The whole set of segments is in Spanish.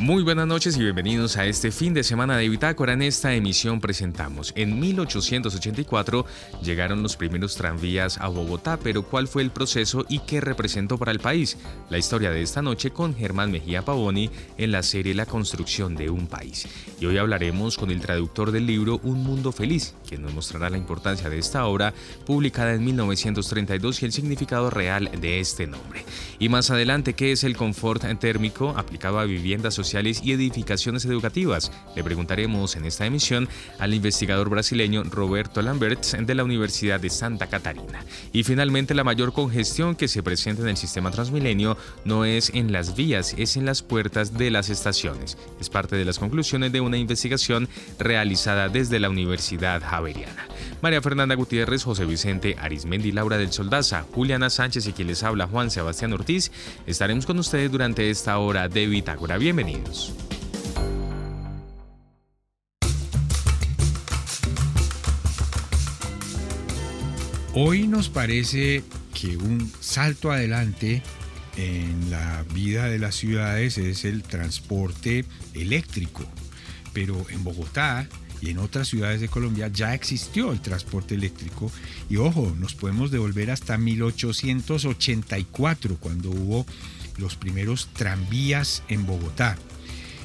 Muy buenas noches y bienvenidos a este fin de semana de Bitácora. En esta emisión presentamos, en 1884 llegaron los primeros tranvías a Bogotá, pero ¿cuál fue el proceso y qué representó para el país? La historia de esta noche con Germán Mejía Pavoni en la serie La construcción de un país. Y hoy hablaremos con el traductor del libro Un Mundo Feliz, quien nos mostrará la importancia de esta obra publicada en 1932 y el significado real de este nombre. Y más adelante, ¿qué es el confort térmico aplicado a viviendas sociales? Y edificaciones educativas. Le preguntaremos en esta emisión al investigador brasileño Roberto Lambert de la Universidad de Santa Catarina. Y finalmente, la mayor congestión que se presenta en el sistema Transmilenio no es en las vías, es en las puertas de las estaciones. Es parte de las conclusiones de una investigación realizada desde la Universidad Javeriana. María Fernanda Gutiérrez, José Vicente Arismendi, Laura del Soldaza, Juliana Sánchez y quien les habla Juan Sebastián Ortiz, estaremos con ustedes durante esta hora de Bitácora. Bienvenidos. Hoy nos parece que un salto adelante en la vida de las ciudades es el transporte eléctrico, pero en Bogotá y en otras ciudades de Colombia ya existió el transporte eléctrico y ojo, nos podemos devolver hasta 1884 cuando hubo los primeros tranvías en Bogotá.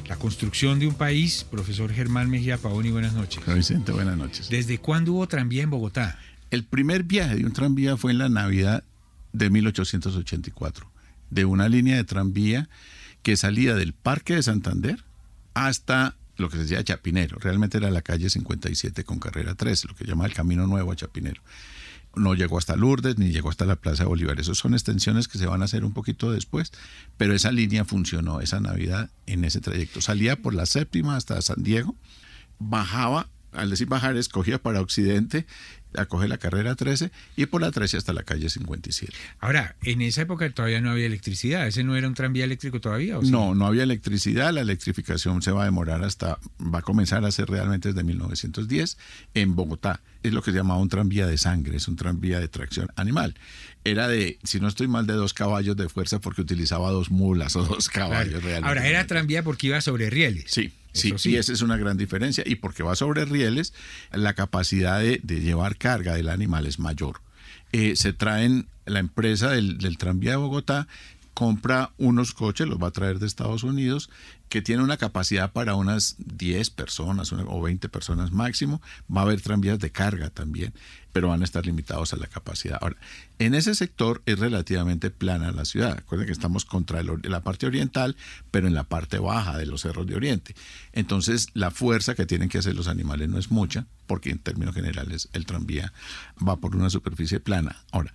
La construcción de un país, profesor Germán Mejía Paoni, buenas noches. Vicente, buenas noches. ¿Desde cuándo hubo tranvía en Bogotá? El primer viaje de un tranvía fue en la Navidad de 1884, de una línea de tranvía que salía del Parque de Santander hasta lo que se decía Chapinero. Realmente era la calle 57 con carrera 13, lo que llama el Camino Nuevo a Chapinero no llegó hasta Lourdes ni llegó hasta la Plaza Bolívar. Esas son extensiones que se van a hacer un poquito después, pero esa línea funcionó esa Navidad en ese trayecto. Salía por la séptima hasta San Diego, bajaba, al decir bajar, escogía para Occidente acoge la carrera 13 y por la 13 hasta la calle 57. Ahora, en esa época todavía no había electricidad, ¿ese no era un tranvía eléctrico todavía? No, no había electricidad, la electrificación se va a demorar hasta, va a comenzar a ser realmente desde 1910 en Bogotá. Es lo que se llamaba un tranvía de sangre, es un tranvía de tracción animal. Era de, si no estoy mal, de dos caballos de fuerza porque utilizaba dos mulas o dos caballos realmente. Ahora, era tranvía porque iba sobre rieles. Sí. Sí, y esa es una gran diferencia. Y porque va sobre rieles, la capacidad de, llevar carga del animal es mayor. Eh, se traen, la empresa del, del tranvía de Bogotá compra unos coches, los va a traer de Estados Unidos, que tiene una capacidad para unas 10 personas o 20 personas máximo. Va a haber tranvías de carga también, pero van a estar limitados a la capacidad. Ahora, en ese sector es relativamente plana la ciudad. Recuerden que estamos contra la parte oriental, pero en la parte baja de los cerros de Oriente. Entonces, la fuerza que tienen que hacer los animales no es mucha, porque en términos generales el tranvía va por una superficie plana. Ahora,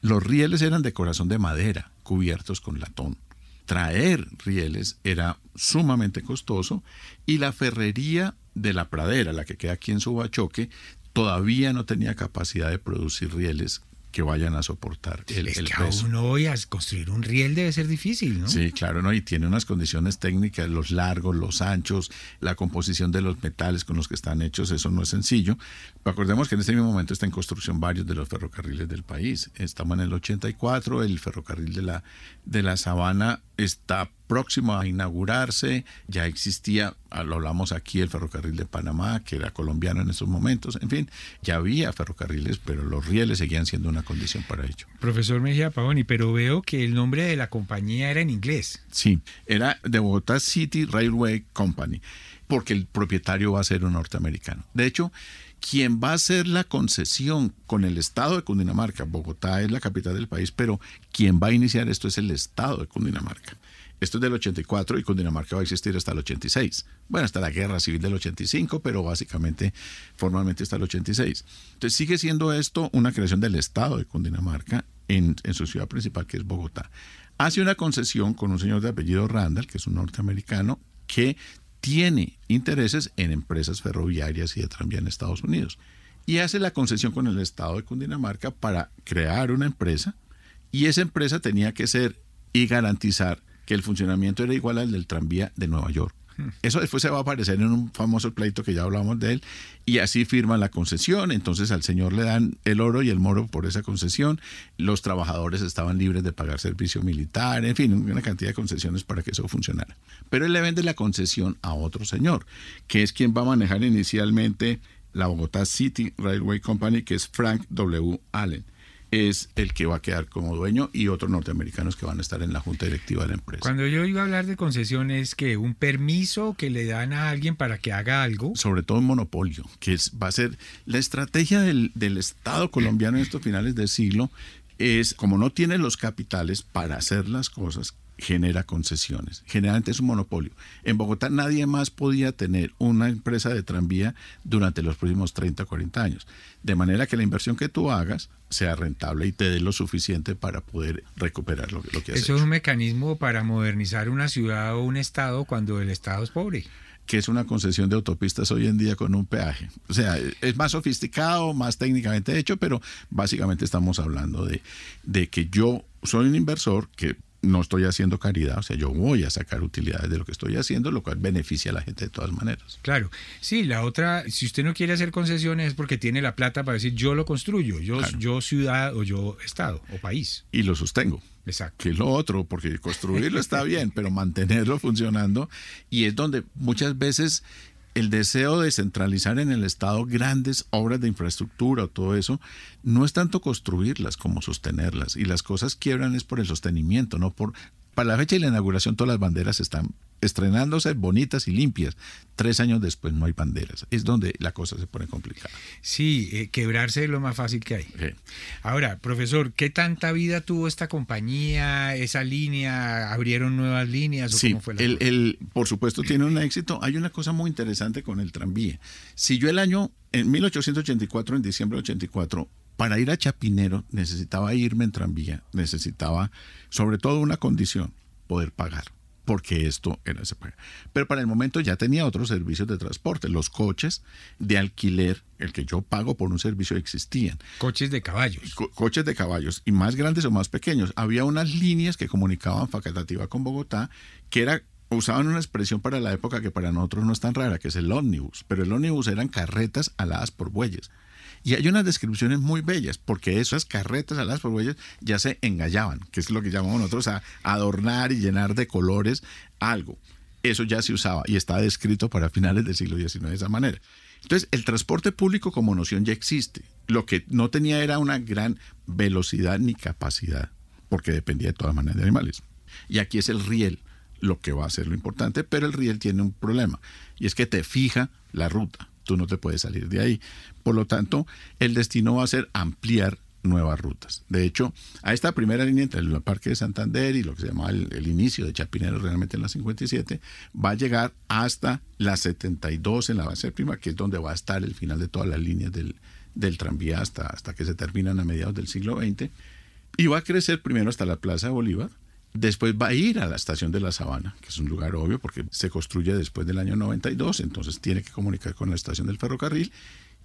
los rieles eran de corazón de madera, cubiertos con latón. Traer rieles era sumamente costoso y la ferrería de la pradera, la que queda aquí en Subachoque, todavía no tenía capacidad de producir rieles que vayan a soportar el, es el que peso. Uno hoy a construir un riel debe ser difícil, ¿no? Sí, claro, ¿no? Y tiene unas condiciones técnicas, los largos, los anchos, la composición de los metales con los que están hechos, eso no es sencillo. Pero acordemos que en este mismo momento está en construcción varios de los ferrocarriles del país. Estamos en el 84, el ferrocarril de la, de la Sabana está próximo a inaugurarse, ya existía, ah, lo hablamos aquí, el ferrocarril de Panamá, que era colombiano en esos momentos, en fin, ya había ferrocarriles, pero los rieles seguían siendo una condición para ello. Profesor Mejía Pavoni, pero veo que el nombre de la compañía era en inglés. Sí, era de Bogotá City Railway Company, porque el propietario va a ser un norteamericano. De hecho, quien va a hacer la concesión con el Estado de Cundinamarca, Bogotá es la capital del país, pero quien va a iniciar esto es el Estado de Cundinamarca. Esto es del 84 y Cundinamarca va a existir hasta el 86. Bueno, hasta la guerra civil del 85, pero básicamente, formalmente hasta el 86. Entonces sigue siendo esto una creación del Estado de Cundinamarca en, su ciudad principal, que es Bogotá. Hace una concesión con un señor de apellido Randall, que es un norteamericano, que tiene intereses en empresas ferroviarias y de tranvía en Estados Unidos. Y hace la concesión con el Estado de Cundinamarca para crear una empresa y esa empresa tenía que ser y garantizar que el funcionamiento era igual al del tranvía de Nueva York. Eso después se va a aparecer en un famoso pleito que ya hablamos de él, y así firman la concesión, entonces al señor le dan el oro y el moro por esa concesión, los trabajadores estaban libres de pagar servicio militar, en fin, una cantidad de concesiones para que eso funcionara. Pero él le vende la concesión a otro señor, que es quien va a manejar inicialmente la Bogotá City Railway Company, que es Frank W. Allen es el que va a quedar como dueño y otros norteamericanos que van a estar en la junta directiva de la empresa. Cuando yo iba a hablar de concesiones, que un permiso que le dan a alguien para que haga algo. Sobre todo un monopolio, que va a ser la estrategia del, del Estado colombiano en estos finales del siglo es, como no tiene los capitales para hacer las cosas, genera concesiones. Generalmente es un monopolio. En Bogotá nadie más podía tener una empresa de tranvía durante los próximos 30 o 40 años. De manera que la inversión que tú hagas sea rentable y te dé lo suficiente para poder recuperar lo, que has Eso es un mecanismo para modernizar una ciudad o un estado cuando el estado es pobre que es una concesión de autopistas hoy en día con un peaje. O sea, es más sofisticado, más técnicamente hecho, pero básicamente estamos hablando de, de que yo soy un inversor que no estoy haciendo caridad, o sea, yo voy a sacar utilidades de lo que estoy haciendo, lo cual beneficia a la gente de todas maneras. Claro, sí, la otra, si usted no quiere hacer concesiones es porque tiene la plata para decir yo lo construyo, yo, yo ciudad o yo estado o país. Y lo sostengo. Exacto. Que es lo otro, porque construirlo está bien, pero mantenerlo funcionando y es donde muchas veces el deseo de centralizar en el Estado grandes obras de infraestructura o todo eso, no es tanto construirlas como sostenerlas. Y las cosas quiebran es por el sostenimiento, no por... Para la fecha de la inauguración todas las banderas están estrenándose bonitas y limpias. Tres años después no hay banderas. Es donde la cosa se pone complicada. Sí, eh, quebrarse es lo más fácil que hay. Ahora, profesor, ¿qué tanta vida tuvo esta compañía, esa línea? ¿Abrieron nuevas líneas? ¿o sí, cómo fue el, el, por supuesto tiene un éxito. Hay una cosa muy interesante con el tranvía. Si yo el año, en 1884, en diciembre de 84, para ir a Chapinero necesitaba irme en tranvía, necesitaba sobre todo una condición, poder pagar porque esto era se Pero para el momento ya tenía otros servicios de transporte. Los coches de alquiler, el que yo pago por un servicio, existían. Coches de caballos. coches de caballos, y más grandes o más pequeños. Había unas líneas que comunicaban Facatativa con Bogotá, que era usaban una expresión para la época que para nosotros no es tan rara, que es el ómnibus. Pero el ómnibus eran carretas aladas por bueyes. Y hay unas descripciones muy bellas, porque esas carretas a las huellas ya se engallaban, que es lo que llamamos nosotros a adornar y llenar de colores algo. Eso ya se usaba y está descrito para finales del siglo XIX de esa manera. Entonces, el transporte público como noción ya existe. Lo que no tenía era una gran velocidad ni capacidad, porque dependía de todas maneras de animales. Y aquí es el riel lo que va a ser lo importante, pero el riel tiene un problema, y es que te fija la ruta tú no te puedes salir de ahí. Por lo tanto, el destino va a ser ampliar nuevas rutas. De hecho, a esta primera línea entre el Parque de Santander y lo que se llama el, inicio de Chapinero realmente en la 57, va a llegar hasta la 72 en la base prima, que es donde va a estar el final de todas las líneas del, del tranvía hasta, hasta que se terminan a mediados del siglo XX. Y va a crecer primero hasta la Plaza de Bolívar, Después va a ir a la estación de la Sabana, que es un lugar obvio porque se construye después del año 92, entonces tiene que comunicar con la estación del ferrocarril.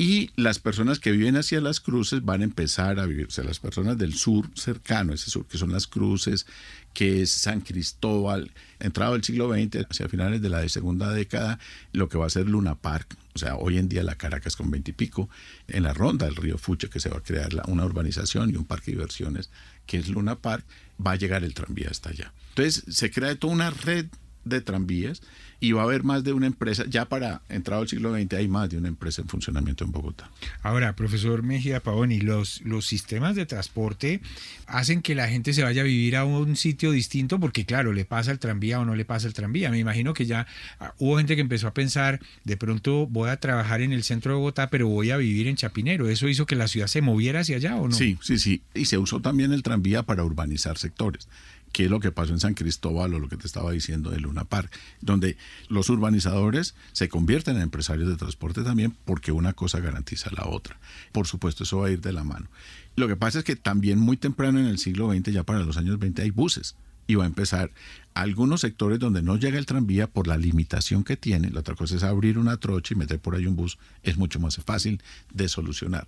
Y las personas que viven hacia las cruces van a empezar a vivir, o sea, las personas del sur cercano, ese sur, que son las cruces, que es San Cristóbal, entrado el siglo XX, hacia finales de la segunda década, lo que va a ser Luna Park, o sea, hoy en día la Caracas con veintipico, en la ronda del río Fucho, que se va a crear una urbanización y un parque de diversiones, que es Luna Park, va a llegar el tranvía hasta allá. Entonces se crea toda una red de tranvías y va a haber más de una empresa, ya para entrado al siglo XX hay más de una empresa en funcionamiento en Bogotá. Ahora, profesor Mejía Pavoni, los, los sistemas de transporte hacen que la gente se vaya a vivir a un sitio distinto porque claro, le pasa el tranvía o no le pasa el tranvía. Me imagino que ya ah, hubo gente que empezó a pensar, de pronto voy a trabajar en el centro de Bogotá, pero voy a vivir en Chapinero. ¿Eso hizo que la ciudad se moviera hacia allá o no? Sí, sí, sí. Y se usó también el tranvía para urbanizar sectores qué es lo que pasó en San Cristóbal o lo que te estaba diciendo de Luna Park, donde los urbanizadores se convierten en empresarios de transporte también porque una cosa garantiza la otra. Por supuesto, eso va a ir de la mano. Lo que pasa es que también muy temprano en el siglo XX, ya para los años 20, hay buses y va a empezar algunos sectores donde no llega el tranvía por la limitación que tiene. La otra cosa es abrir una trocha y meter por ahí un bus. Es mucho más fácil de solucionar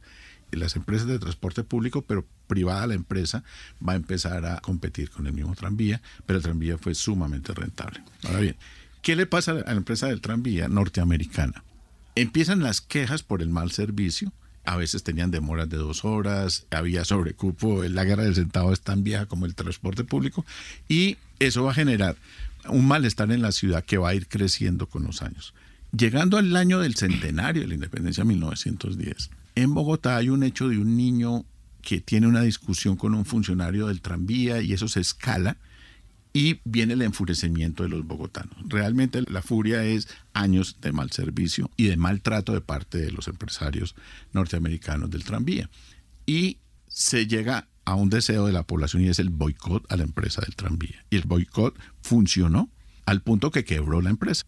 las empresas de transporte público, pero privada la empresa, va a empezar a competir con el mismo tranvía, pero el tranvía fue sumamente rentable. Ahora bien, ¿Qué le pasa a la empresa del tranvía norteamericana? Empiezan las quejas por el mal servicio. A veces tenían demoras de dos horas, había sobrecupo, la guerra del centavo es tan vieja como el transporte público y eso va a generar un malestar en la ciudad que va a ir creciendo con los años. Llegando al año del centenario de la independencia, 1910, en Bogotá hay un hecho de un niño que tiene una discusión con un funcionario del tranvía y eso se escala y viene el enfurecimiento de los bogotanos. Realmente la furia es años de mal servicio y de maltrato de parte de los empresarios norteamericanos del tranvía. Y se llega a un deseo de la población y es el boicot a la empresa del tranvía. Y el boicot funcionó al punto que quebró la empresa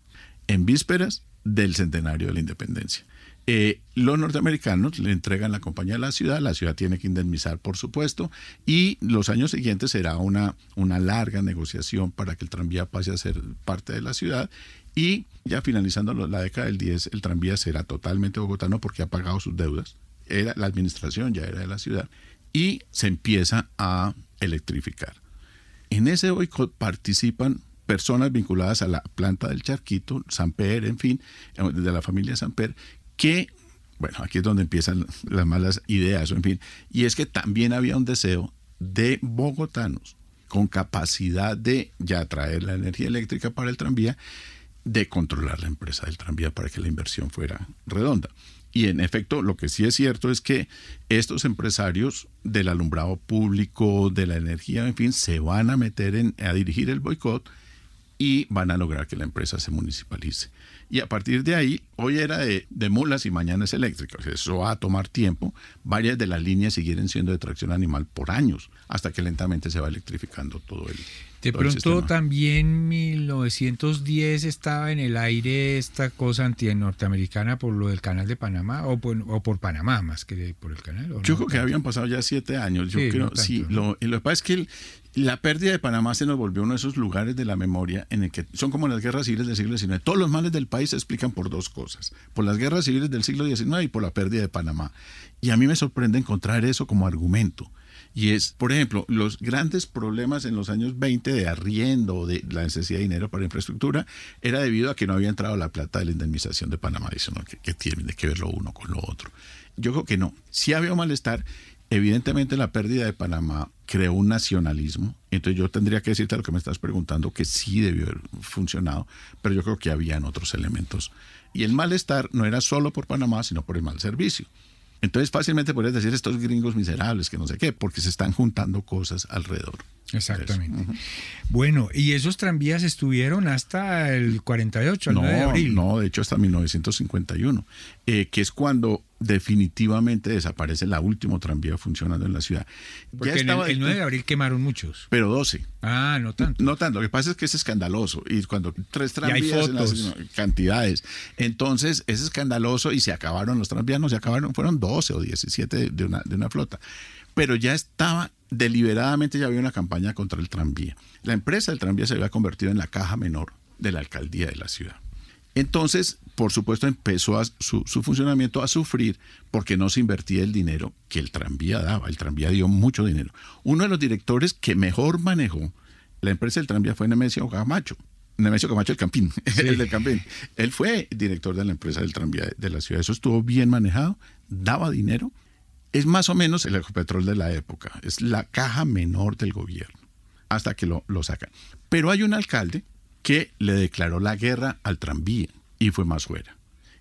en vísperas del centenario de la independencia. Eh, los norteamericanos le entregan la compañía a la ciudad, la ciudad tiene que indemnizar, por supuesto, y los años siguientes será una, una larga negociación para que el tranvía pase a ser parte de la ciudad. Y ya finalizando la década del 10, el tranvía será totalmente bogotano porque ha pagado sus deudas. Era, la administración ya era de la ciudad. Y se empieza a electrificar. En ese boicot participan personas vinculadas a la planta del Charquito, Samper, en fin, de la familia Samper, que, bueno, aquí es donde empiezan las malas ideas, en fin, y es que también había un deseo de bogotanos con capacidad de ya traer la energía eléctrica para el tranvía, de controlar la empresa del tranvía para que la inversión fuera redonda. Y en efecto, lo que sí es cierto es que estos empresarios del alumbrado público, de la energía, en fin, se van a meter en, a dirigir el boicot y van a lograr que la empresa se municipalice. Y a partir de ahí, hoy era de, mulas y mañana es eléctrica. eso va a tomar tiempo. Varias de las líneas siguen siendo de tracción animal por años, hasta que lentamente se va electrificando todo el. De pronto también 1910 estaba en el aire esta cosa anti-norteamericana por lo del canal de Panamá o por, Panamá más que por el canal. Yo creo que habían pasado ya siete años. Yo creo, sí. Lo, lo que pasa es que el, la pérdida de Panamá se nos volvió uno de esos lugares de la memoria en el que son como las guerras civiles del siglo XIX. Todos los males del país se explican por dos cosas, por las guerras civiles del siglo XIX y por la pérdida de Panamá. Y a mí me sorprende encontrar eso como argumento. Y es, por ejemplo, los grandes problemas en los años 20 de arriendo, de la necesidad de dinero para infraestructura, era debido a que no había entrado la plata de la indemnización de Panamá. Dice, ¿no? ¿Qué, tiene que ver lo uno con lo otro? Yo creo que no. Sí había un malestar Evidentemente la pérdida de Panamá creó un nacionalismo, entonces yo tendría que decirte lo que me estás preguntando, que sí debió haber funcionado, pero yo creo que habían otros elementos. Y el malestar no era solo por Panamá, sino por el mal servicio. Entonces fácilmente podrías decir estos gringos miserables, que no sé qué, porque se están juntando cosas alrededor. Exactamente. Bueno, ¿y esos tranvías estuvieron hasta el 48, el no, 9 de abril? No, de hecho hasta 1951, eh, que es cuando definitivamente desaparece la última tranvía funcionando en la ciudad. Porque el, 9 de abril quemaron muchos. Pero 12. Ah, no tanto. No tanto. Lo que pasa es que es escandaloso. Y cuando tres tranvías en las cantidades. Entonces es escandaloso y se acabaron los tranvías, no se acabaron, fueron 12 o 17 de una, de una flota. Pero ya estaba deliberadamente ya había una campaña contra el tranvía. La empresa del tranvía se había convertido en la caja menor de la alcaldía de la ciudad. Entonces, por supuesto, empezó su, su, funcionamiento a sufrir porque no se invertía el dinero que el tranvía daba. El tranvía dio mucho dinero. Uno de los directores que mejor manejó la empresa del tranvía fue Nemesio Camacho. Nemesio Camacho el Campín, el del Campín. Él fue director de la empresa del tranvía de la ciudad. Eso estuvo bien manejado, daba dinero es más o menos el Ecopetrol de la época, es la caja menor del gobierno, hasta que lo, sacan. Pero hay un alcalde que le declaró la guerra al tranvía y fue Masuera.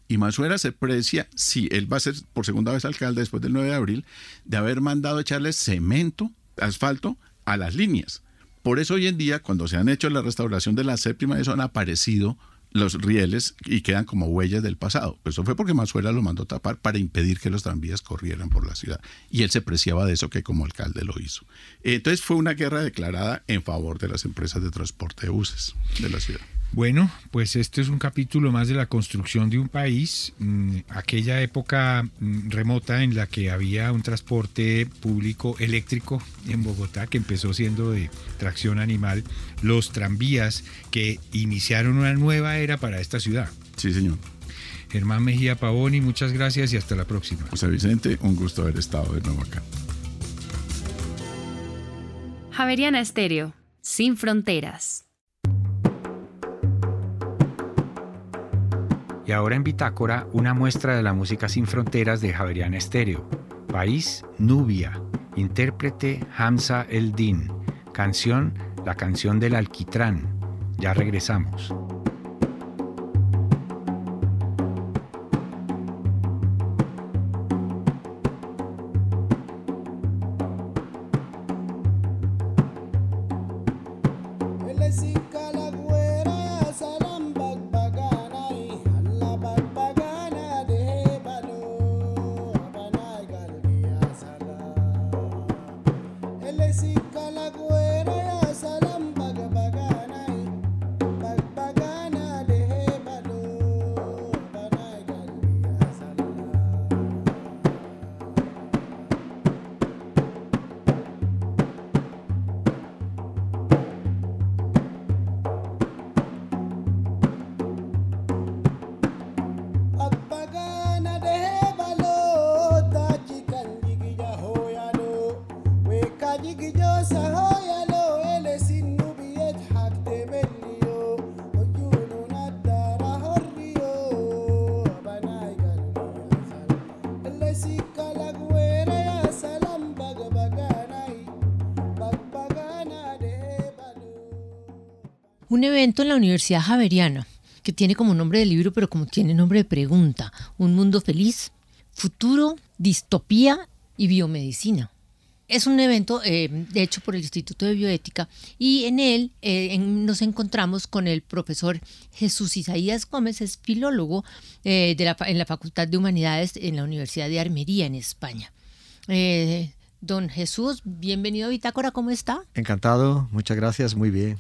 Y Masuera se precia, si él va a ser por segunda vez alcalde después del 9 de abril, de haber mandado echarle cemento, asfalto a las líneas. Por eso hoy en día, cuando se han hecho la restauración de la séptima, eso han aparecido los rieles y quedan como huellas del pasado. Pues eso fue porque Mazuela lo mandó tapar para impedir que los tranvías corrieran por la ciudad. Y él se preciaba de eso que como alcalde lo hizo. Entonces fue una guerra declarada en favor de las empresas de transporte de buses de la ciudad. Bueno, pues este es un capítulo más de la construcción de un país, mm, aquella época mm, remota en la que había un transporte público eléctrico en Bogotá que empezó siendo de tracción animal, los tranvías que iniciaron una nueva era para esta ciudad. Sí, señor. Germán Mejía Pavoni, muchas gracias y hasta la próxima. José Vicente, un gusto haber estado de nuevo acá. Javeriana Estéreo, sin fronteras. Y ahora en Bitácora, una muestra de la música sin fronteras de Javeriana Estéreo. País Nubia. Intérprete Hamza El Din. Canción La canción del alquitrán. Ya regresamos. Universidad Javeriana, que tiene como nombre de libro, pero como tiene nombre de pregunta, Un mundo feliz, futuro, distopía y biomedicina. Es un evento eh, hecho por el Instituto de Bioética y en él eh, nos encontramos con el profesor Jesús Isaías Gómez, es filólogo eh, en la Facultad de Humanidades en la Universidad de Armería en España. don Jesús, bienvenido a Bitácora, ¿cómo está? Encantado, muchas gracias, muy bien.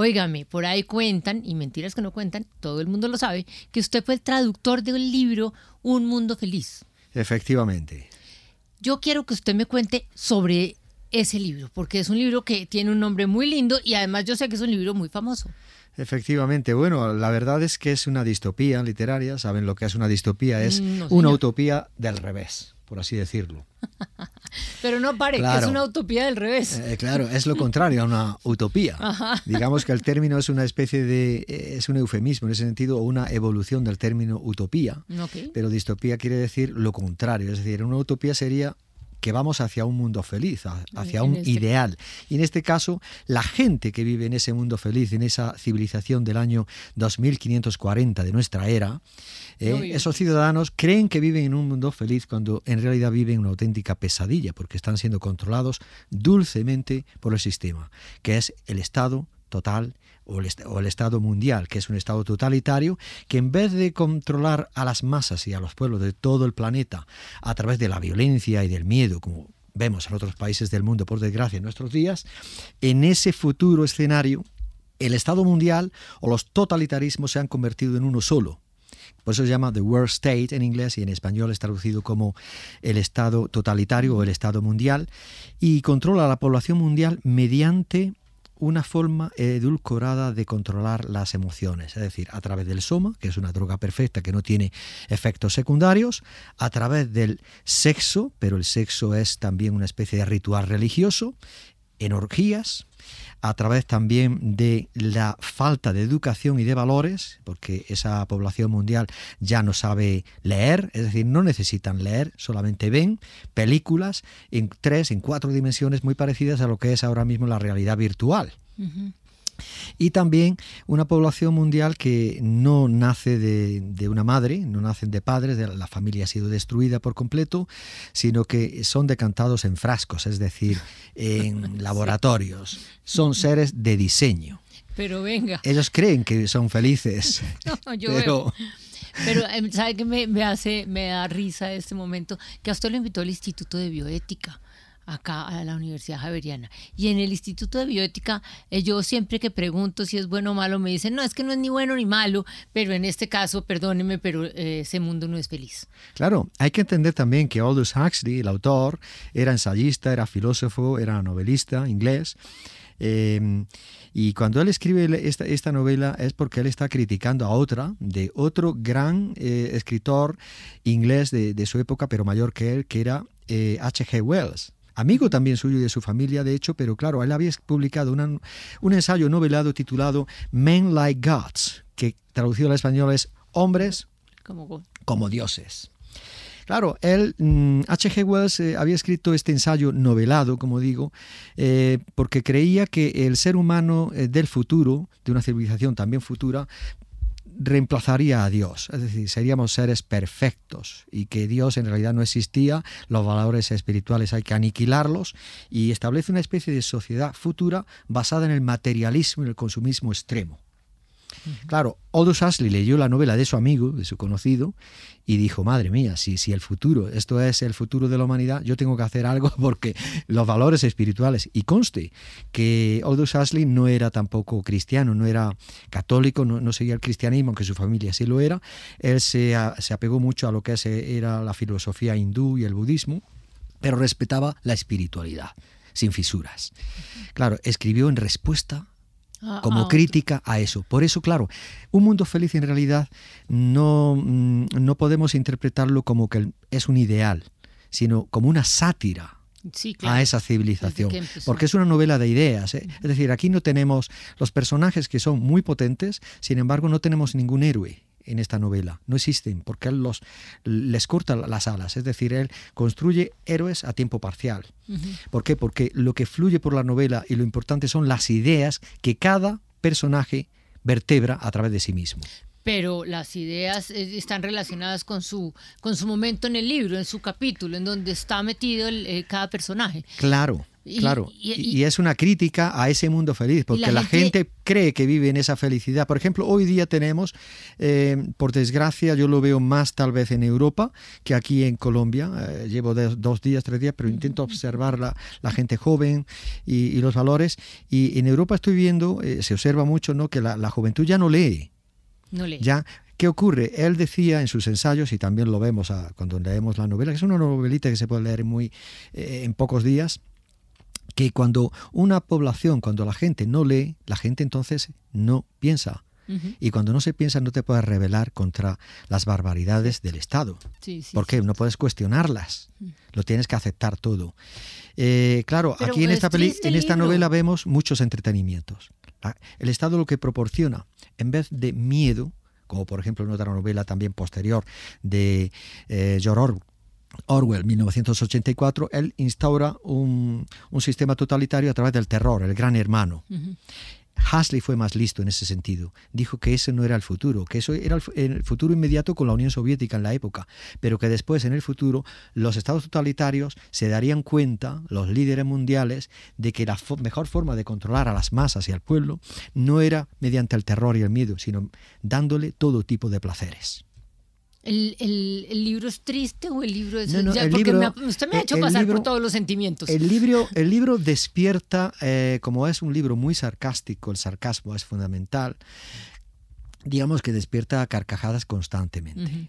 Óigame, por ahí cuentan, y mentiras que no cuentan, todo el mundo lo sabe, que usted fue el traductor del libro Un Mundo Feliz. Efectivamente. Yo quiero que usted me cuente sobre ese libro, porque es un libro que tiene un nombre muy lindo y además yo sé que es un libro muy famoso. Efectivamente, bueno, la verdad es que es una distopía literaria, ¿saben lo que es una distopía? Es mm, una utopía del revés, por así decirlo. Pero no pare, que es una utopía del revés. Eh, claro, es lo contrario a una utopía. Digamos que el término es una especie de, eh, es un eufemismo en ese sentido, o una evolución del término utopía. Pero distopía quiere decir lo contrario, es decir, una utopía sería que vamos hacia un mundo feliz, hacia un este ideal. Y en este caso, la gente que vive en ese mundo feliz, en esa civilización del año 2540 de nuestra era, eh, esos ciudadanos creen que viven en un mundo feliz cuando en realidad viven una auténtica pesadilla, porque están siendo controlados dulcemente por el sistema, que es el Estado total o el, Estado mundial, que es un Estado totalitario, que en vez de controlar a las masas y a los pueblos de todo el planeta a través de la violencia y del miedo, como vemos en otros países del mundo, por desgracia, en nuestros días, en ese futuro escenario, el Estado mundial o los totalitarismos se han convertido en uno solo. Por eso se llama The World State en inglés y en español es traducido como el Estado totalitario o el Estado mundial y controla a la población mundial mediante una forma edulcorada de controlar las emociones, es decir, a través del soma, que es una droga perfecta que no tiene efectos secundarios, a través del sexo, pero el sexo es también una especie de ritual religioso, en orgías, a través también de la falta de educación y de valores, porque esa población mundial ya no sabe leer, es decir, no necesitan leer, solamente ven películas en tres, en cuatro dimensiones muy parecidas a lo que es ahora mismo la realidad virtual y también una población mundial que no nace de, una madre, no nacen de padres, la familia ha sido destruida por completo, sino que son decantados en frascos, es decir, en laboratorios. Son seres de diseño. Pero venga. Ellos creen que son felices. No, yo pero... Pero, em, ¿sabe qué me, me, hace, me da risa este momento? Que a usted lo invitó al Instituto de Bioética acá a la Universidad Javeriana. Y en el Instituto de Bioética, eh, yo siempre que pregunto si es bueno o malo, me dicen, no, es que no es ni bueno ni malo, pero en este caso, perdóneme, pero eh, ese mundo no es feliz. Claro, hay que entender también que Aldous Huxley, el autor, era ensayista, era filósofo, era novelista inglés. Em, y cuando él escribe esta, esta, novela es porque él está criticando a otra, de otro gran eh, escritor inglés de, de, su época, pero mayor que él, que era H.G. Wells amigo también suyo y de su familia, de hecho, pero claro, él había publicado un ensayo novelado titulado Men Like Gods, que traducido al español es Hombres como, dioses. Claro, él, H.G. Mm, Wells eh, había escrito este ensayo novelado, como digo, eh, porque creía que el ser humano eh, del futuro, de una civilización también futura, reemplazaría a Dios, es decir, seríamos seres perfectos y que Dios en realidad no existía, los valores espirituales hay que aniquilarlos y establece una especie de sociedad futura basada en el materialismo y el consumismo extremo. Claro, Aldous Huxley leyó la novela de su amigo, de su conocido, y dijo, madre mía, si, si el futuro, esto es el futuro de la humanidad, yo tengo que hacer algo porque los valores espirituales, y conste que Aldous Huxley no era tampoco cristiano, no era católico, no, seguía el cristianismo, aunque su familia sí lo era, él se, se apegó mucho a lo que era la filosofía hindú y el budismo, pero respetaba la espiritualidad sin fisuras. Claro, escribió en respuesta como ah, crítica a eso. Por eso, claro, un mundo feliz en realidad no, mm, no podemos interpretarlo como que es un ideal, sino como una sátira. a esa civilización. Porque es una novela de ideas. ¿eh? Es decir, aquí no tenemos los personajes que son muy potentes, sin embargo no tenemos ningún héroe en esta novela. No existen porque él los, les corta las alas. Es decir, él construye héroes a tiempo parcial. ¿Por qué? Porque lo que fluye por la novela y lo importante son las ideas que cada personaje vertebra a través de sí mismo pero las ideas eh, están relacionadas con su, con su momento en el libro, en su capítulo, en donde está metido eh, cada personaje. Claro. Claro, y, es una crítica a ese mundo feliz, porque la, gente, cree que vive en esa felicidad. Por ejemplo, hoy día tenemos, eh, por desgracia, yo lo veo más tal vez en Europa que aquí en Colombia. Eh, llevo dos días, tres días, pero intento observar la, la gente joven y, los valores. Y en Europa estoy viendo, eh, se observa mucho, ¿no? que la, la juventud ya no lee. No lee. Ya ¿Qué ocurre? Él decía en sus ensayos, y también lo vemos cuando leemos la novela, que es una novelita que se puede leer muy, en pocos días, que cuando una población, cuando la gente no lee, la gente entonces no piensa. Y cuando no se piensa no te puedes rebelar contra las barbaridades del Estado. porque no puedes cuestionarlas. Mm. Lo tienes que aceptar todo. Eh, claro, aquí en esta, en esta novela vemos muchos entretenimientos. El Estado lo que proporciona, en vez de miedo, como por ejemplo en otra novela también posterior de eh, George Orwell, Orwell, 1984, él instaura un, sistema totalitario a través del terror, el gran hermano. Hasley fue más listo en ese sentido. Dijo que ese no era el futuro, que eso era el, futuro inmediato con la Unión Soviética en la época, pero que después en el futuro los estados totalitarios se darían cuenta, los líderes mundiales, de que la mejor forma de controlar a las masas y al pueblo no era mediante el terror y el miedo, sino dándole todo tipo de placeres. El, el, libro es triste o el libro es.? No, porque usted me ha hecho pasar por todos los sentimientos. El libro, el libro despierta, eh, como es un libro muy sarcástico, el sarcasmo es fundamental, digamos que despierta carcajadas constantemente.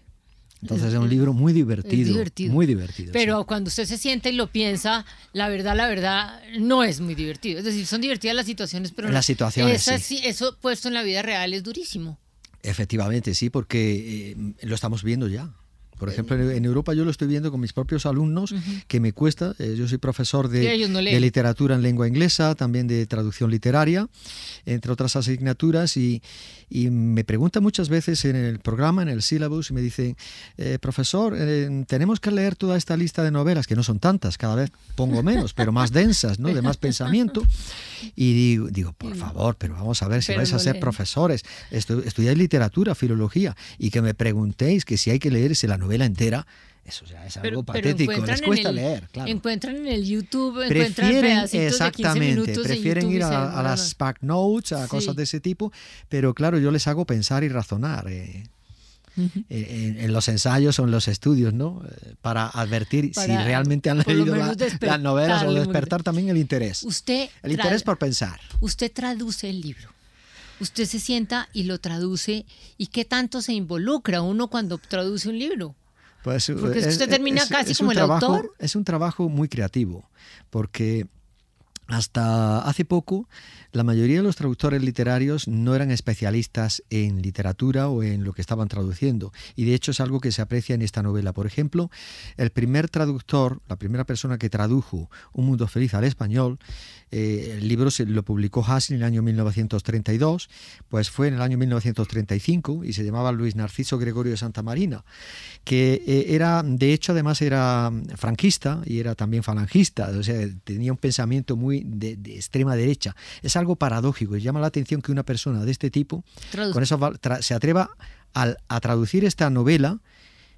Entonces es un libro muy divertido, Muy divertido. Pero cuando usted se siente y lo piensa, la verdad, la verdad, no es muy divertido. Es decir, son divertidas las situaciones, pero las situaciones, eso puesto en la vida real es durísimo. Efectivamente, sí, porque eh, lo estamos viendo ya. Por ejemplo, en Europa yo lo estoy viendo con mis propios alumnos, que me cuesta. Eh, yo soy profesor de, de, literatura en lengua inglesa, también de traducción literaria, entre otras asignaturas, y, y me preguntan muchas veces en el programa, en el syllabus, y me dicen, eh, profesor, eh, tenemos que leer toda esta lista de novelas, que no son tantas, cada vez pongo menos, pero más densas, ¿no? de más pensamiento. Y digo, digo por favor, pero vamos a ver si vais a ser profesores, estu estudiáis literatura, filología, y que me preguntéis que si hay que leerse la novela entera, eso ya es algo patético, les cuesta leer, claro. Encuentran en el YouTube, prefieren, exactamente, prefieren ir a, las back notes, a cosas de ese tipo, pero claro, yo les hago pensar y razonar. Eh, eh, en, los ensayos o en los estudios, ¿no? Eh, para advertir si realmente han leído las novelas o despertar también el interés. Usted el interés por pensar. Usted traduce el libro. Usted se sienta y lo traduce. ¿Y qué tanto se involucra uno cuando traduce un libro? Pues, porque usted termina casi como el trabajo, autor. Es un trabajo muy creativo, porque hasta hace poco, la mayoría de los traductores literarios no eran especialistas en literatura o en lo que estaban traduciendo. Y de hecho es algo que se aprecia en esta novela. Por ejemplo, el primer traductor, la primera persona que tradujo Un Mundo Feliz al español, eh, el libro se lo publicó Haas en el año 1932, pues fue en el año 1935 y se llamaba Luis Narciso Gregorio de Santa Marina, que eh, era, de hecho, además era franquista y era también falangista, o sea, tenía un pensamiento muy de, extrema derecha. Es algo paradójico y llama la atención que una persona de este tipo, con eso se atreva a traducir esta novela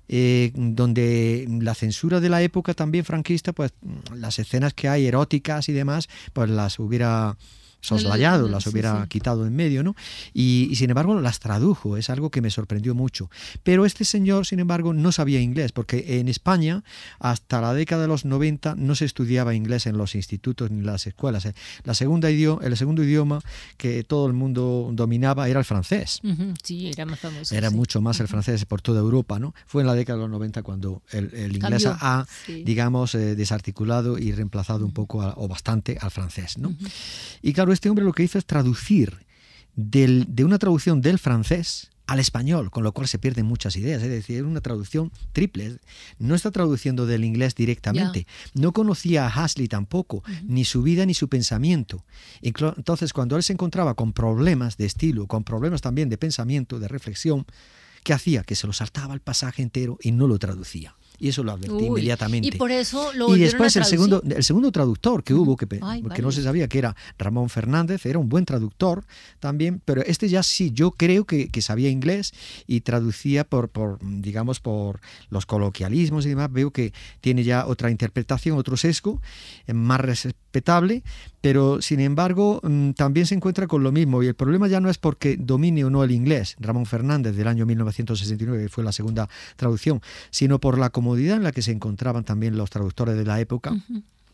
eh, donde la censura de la época también franquista, pues las escenas que hay eróticas y demás, pues las hubiera soslayado, las hubiera quitado en medio, ¿no? Y, sin embargo las tradujo, es algo que me sorprendió mucho. Pero este señor, sin embargo, no sabía inglés, porque en España, hasta la década de los 90, no se estudiaba inglés en los institutos ni en las escuelas. ¿eh? La segunda idioma, el segundo idioma que todo el mundo dominaba era el francés. Sí, era más famoso. Era mucho más el francés por toda Europa, ¿no? Fue en la década de los 90 cuando el, inglés ha, digamos, eh, desarticulado y reemplazado un poco o bastante al francés, ¿no? Y claro, este hombre lo que hizo es traducir de una traducción del francés al español, con lo cual se pierden muchas ideas. Es decir, una traducción triple. No está traduciendo del inglés directamente. No conocía a Hasley tampoco, ni su vida ni su pensamiento. Entonces, cuando él se encontraba con problemas de estilo, con problemas también de pensamiento, de reflexión, ¿qué hacía? Que se lo saltaba el pasaje entero y no lo traducía. Y eso lo advertí inmediatamente. Y por eso lo Y después el segundo, el segundo traductor que hubo, que, que no se sabía que era Ramón Fernández, era un buen traductor también, pero este ya sí, yo creo que, que sabía inglés y traducía por, por, digamos, por los coloquialismos y demás. Veo que tiene ya otra interpretación, otro sesgo, eh, más respetable, pero sin embargo mm, también se encuentra con lo mismo. Y el problema ya no es porque domine o no el inglés, Ramón Fernández del año 1969, que fue la segunda traducción, sino por la comodidad en la que se encontraban también los traductores de la época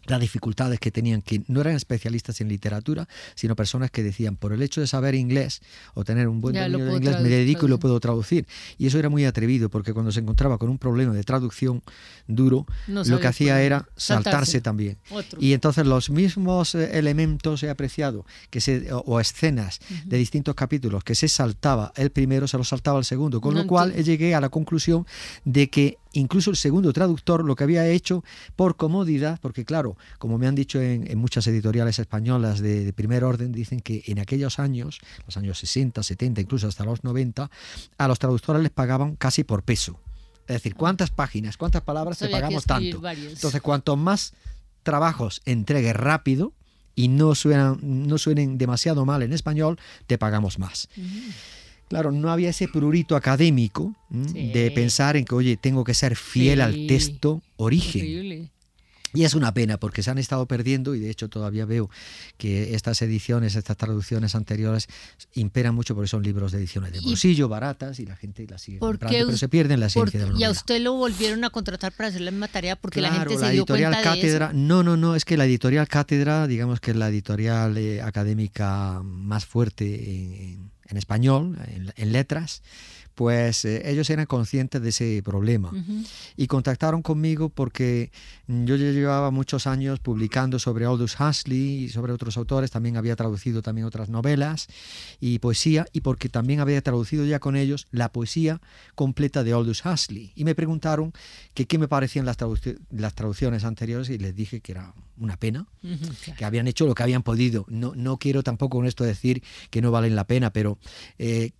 las dificultades que tenían, que no eran especialistas en literatura, sino personas que decían, por el hecho de saber inglés o tener un buen dominio de inglés, me dedico y lo puedo traducir. Y eso era muy atrevido, porque cuando se encontraba con un problema de traducción duro, lo que hacía era saltarse, también. Y entonces los mismos eh, elementos he apreciado, que se, o, escenas de distintos capítulos, que se saltaba el primero, se lo saltaba el segundo, con lo cual llegué a la conclusión de que incluso el segundo traductor lo que había hecho por comodidad, porque claro, como me han dicho en, muchas editoriales españolas de, primer orden, dicen que en aquellos años, los años 60, 70, incluso hasta los 90, a los traductores les pagaban casi por peso. Es decir, ¿cuántas páginas, cuántas palabras te pagamos tanto? Entonces, cuanto más trabajos entregues rápido y no, suenan, no suenen demasiado mal en español, te pagamos más. Claro, no había ese prurito académico de pensar en que, oye, tengo que ser fiel al texto origen. Y es una pena porque se han estado perdiendo y de hecho todavía veo que estas ediciones, estas traducciones anteriores imperan mucho porque son libros de ediciones de bolsillo, baratas y la gente las sigue comprando, pero se pierden la ciencia de la Y a usted lo volvieron a contratar para hacer la misma tarea porque la gente se la dio editorial cuenta Cátedra, de eso. No, no, no, es que la editorial Cátedra, digamos que es la editorial eh, académica más fuerte en en español, en, letras, pues eh, ellos eran conscientes de ese problema y contactaron conmigo porque yo ya llevaba muchos años publicando sobre Aldous Huxley y sobre otros autores, también había traducido también otras novelas y poesía y porque también había traducido ya con ellos la poesía completa de Aldous Huxley. Y me preguntaron que qué me parecían las, las traducciones anteriores y les dije que era una pena, que habían hecho lo que habían podido. No, no quiero tampoco con esto decir que no valen la pena, pero eh,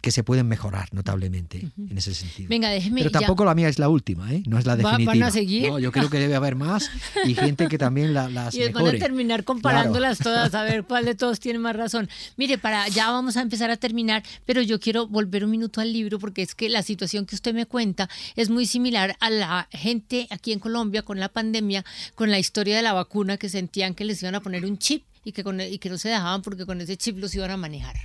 que se pueden mejorar notablemente en ese sentido. Venga, déjeme. Pero tampoco la mía es la última, ¿eh? no es la definitiva. ¿Van a seguir? yo creo que debe haber más y gente que también la, las y después de terminar comparándolas todas, a ver cuál de todos tiene más razón. Mire, para ya vamos a empezar a terminar, pero yo quiero volver un minuto al libro porque es que la situación que usted me cuenta es muy similar a la gente aquí en Colombia con la pandemia, con la historia de la vacuna que sentían que les iban a poner un chip y que, con, y que no se dejaban porque con ese chip los iban a manejar.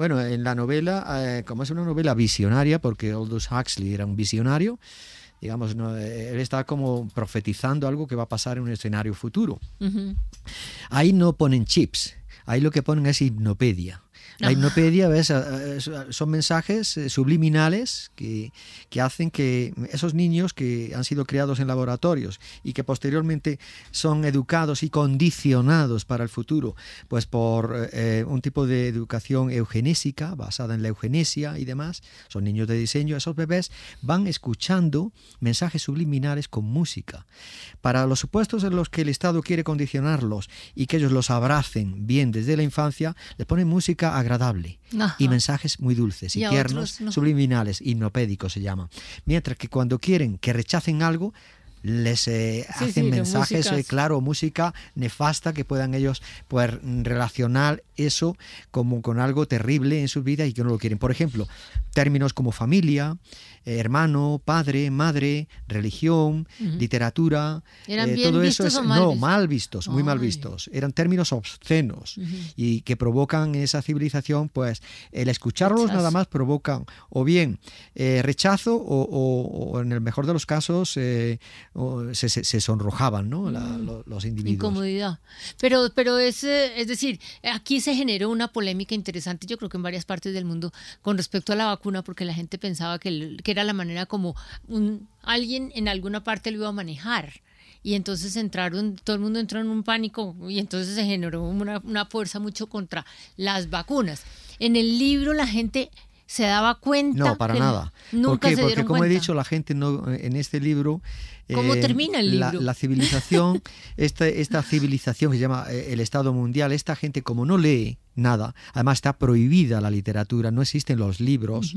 Bueno, en la novela, eh, como es una novela visionaria, porque Aldous Huxley era un visionario, digamos, eh, él está como profetizando algo que va a pasar en un escenario futuro. Ahí no ponen chips, ahí lo que ponen es hipnopedia. La hipnopedia son mensajes eh, subliminales que, que, hacen que esos niños que han sido criados en laboratorios y que posteriormente son educados y condicionados para el futuro, pues por eh, un tipo de educación eugenésica basada en la eugenesia y demás, son niños de diseño, esos bebés van escuchando mensajes subliminales con música. Para los supuestos en los que el Estado quiere condicionarlos y que ellos los abracen bien desde la infancia, les ponen música agradable agradable y mensajes muy dulces y, tiernos, subliminales, hipnopédicos se llaman. Mientras que cuando quieren que rechacen algo, les eh, hacen mensajes, eh, claro, música nefasta que puedan ellos pues, relacionar eso como con algo terrible en su vida y que no lo quieren. Por ejemplo, términos como familia, eh, hermano, padre, madre, religión, literatura, ¿Eran eh, todo eso es no mal vistos, muy mal vistos. Eran términos obscenos y que provocan en esa civilización, pues el escucharlos nada más provocan o bien eh, rechazo o, en el mejor de los casos se, se, sonrojaban, ¿no? los, individuos. Incomodidad. Pero, pero es, es decir, aquí se generó una polémica interesante, yo creo que en varias partes del mundo, con respecto a la porque la gente pensaba que, que era la manera como un, alguien en alguna parte lo iba a manejar. Y entonces entraron, todo el mundo entró en un pánico y entonces se generó una, fuerza mucho contra las vacunas. En el libro la gente se daba cuenta. No, para nada. Nunca Se Porque como he dicho, la gente no en este libro. ¿Cómo eh, termina el libro? La, civilización, esta, esta civilización que se llama eh, el Estado Mundial, esta gente como no lee nada, además está prohibida la literatura, no existen los libros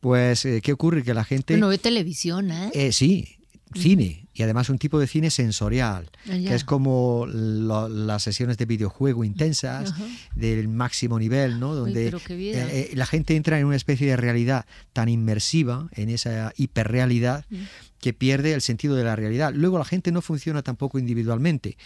pues eh, ¿qué ocurre? Que la gente... no ve televisión, ¿eh? eh sí, cine y además un tipo de cine sensorial, ah, que es como las sesiones de videojuego intensas del máximo nivel, ¿no? Donde eh, eh, la gente entra en una especie de realidad tan inmersiva, en esa hiperrealidad. Que pierde el sentido de la realidad. Luego la gente no funciona tampoco individualmente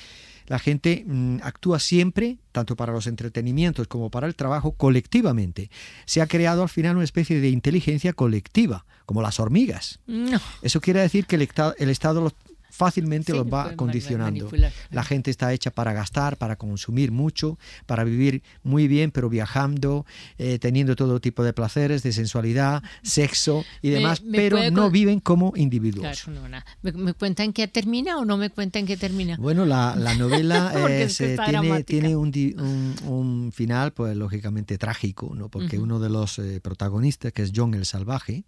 la gente mm, actúa siempre, tanto para los entretenimientos como para el trabajo, colectivamente. Se ha creado al final una especie de inteligencia colectiva, como las hormigas. Eso quiere decir que el, el Estado los fácilmente los va condicionando. La gente está hecha para gastar, para consumir mucho, para vivir muy bien, pero viajando, eh, teniendo todo tipo de placeres, de sensualidad, sexo y demás, pero no viven como individuos. ¿Me, cuentan qué termina o no me cuentan qué termina? Bueno, la, novela tiene, tiene un, final, pues lógicamente trágico, ¿no? porque uno de los eh, protagonistas, que es John el Salvaje,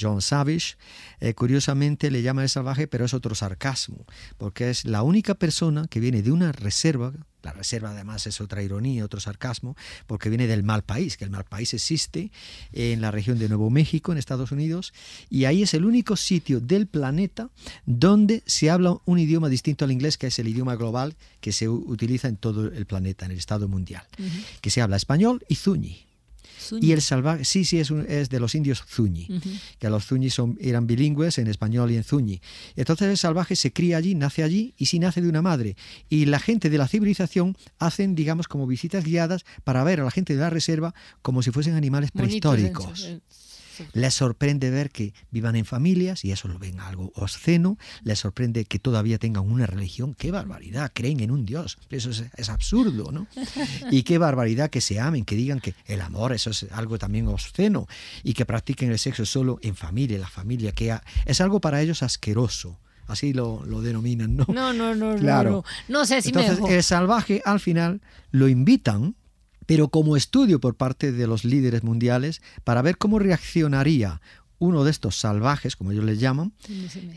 John Savage, eh, curiosamente le llama el salvaje, pero es otro sarcasmo, porque es la única persona que viene de una reserva, la reserva además es otra ironía, otro sarcasmo, porque viene del mal país, que el mal país existe en la región de Nuevo México, en Estados Unidos, y ahí es el único sitio del planeta donde se habla un idioma distinto al inglés, que es el idioma global que se utiliza en todo el planeta, en el estado mundial, que se habla español y zuñi. Y el salvaje, sí, sí, es, es de los indios Zuñi, que los Zuñi son, eran bilingües en español y en Zuñi. Entonces el salvaje se cría allí, nace allí y sí nace de una madre. Y la gente de la civilización hacen, digamos, como visitas guiadas para ver a la gente de la reserva como si fuesen animales prehistóricos. Les sorprende ver que vivan en familias y eso lo ven algo obsceno. Les sorprende que todavía tengan una religión. ¡Qué barbaridad! Creen en un Dios. Eso es, absurdo, ¿no? Y qué barbaridad que se amen, que digan que el amor, eso es algo también obsceno. Y que practiquen el sexo solo en familia, la familia, que es algo para ellos asqueroso así lo, denominan, ¿no? No, no, no, claro. no, no. sé si Entonces, el salvaje al final lo invitan pero como estudio por parte de los líderes mundiales para ver cómo reaccionaría uno de estos salvajes, como ellos les llaman,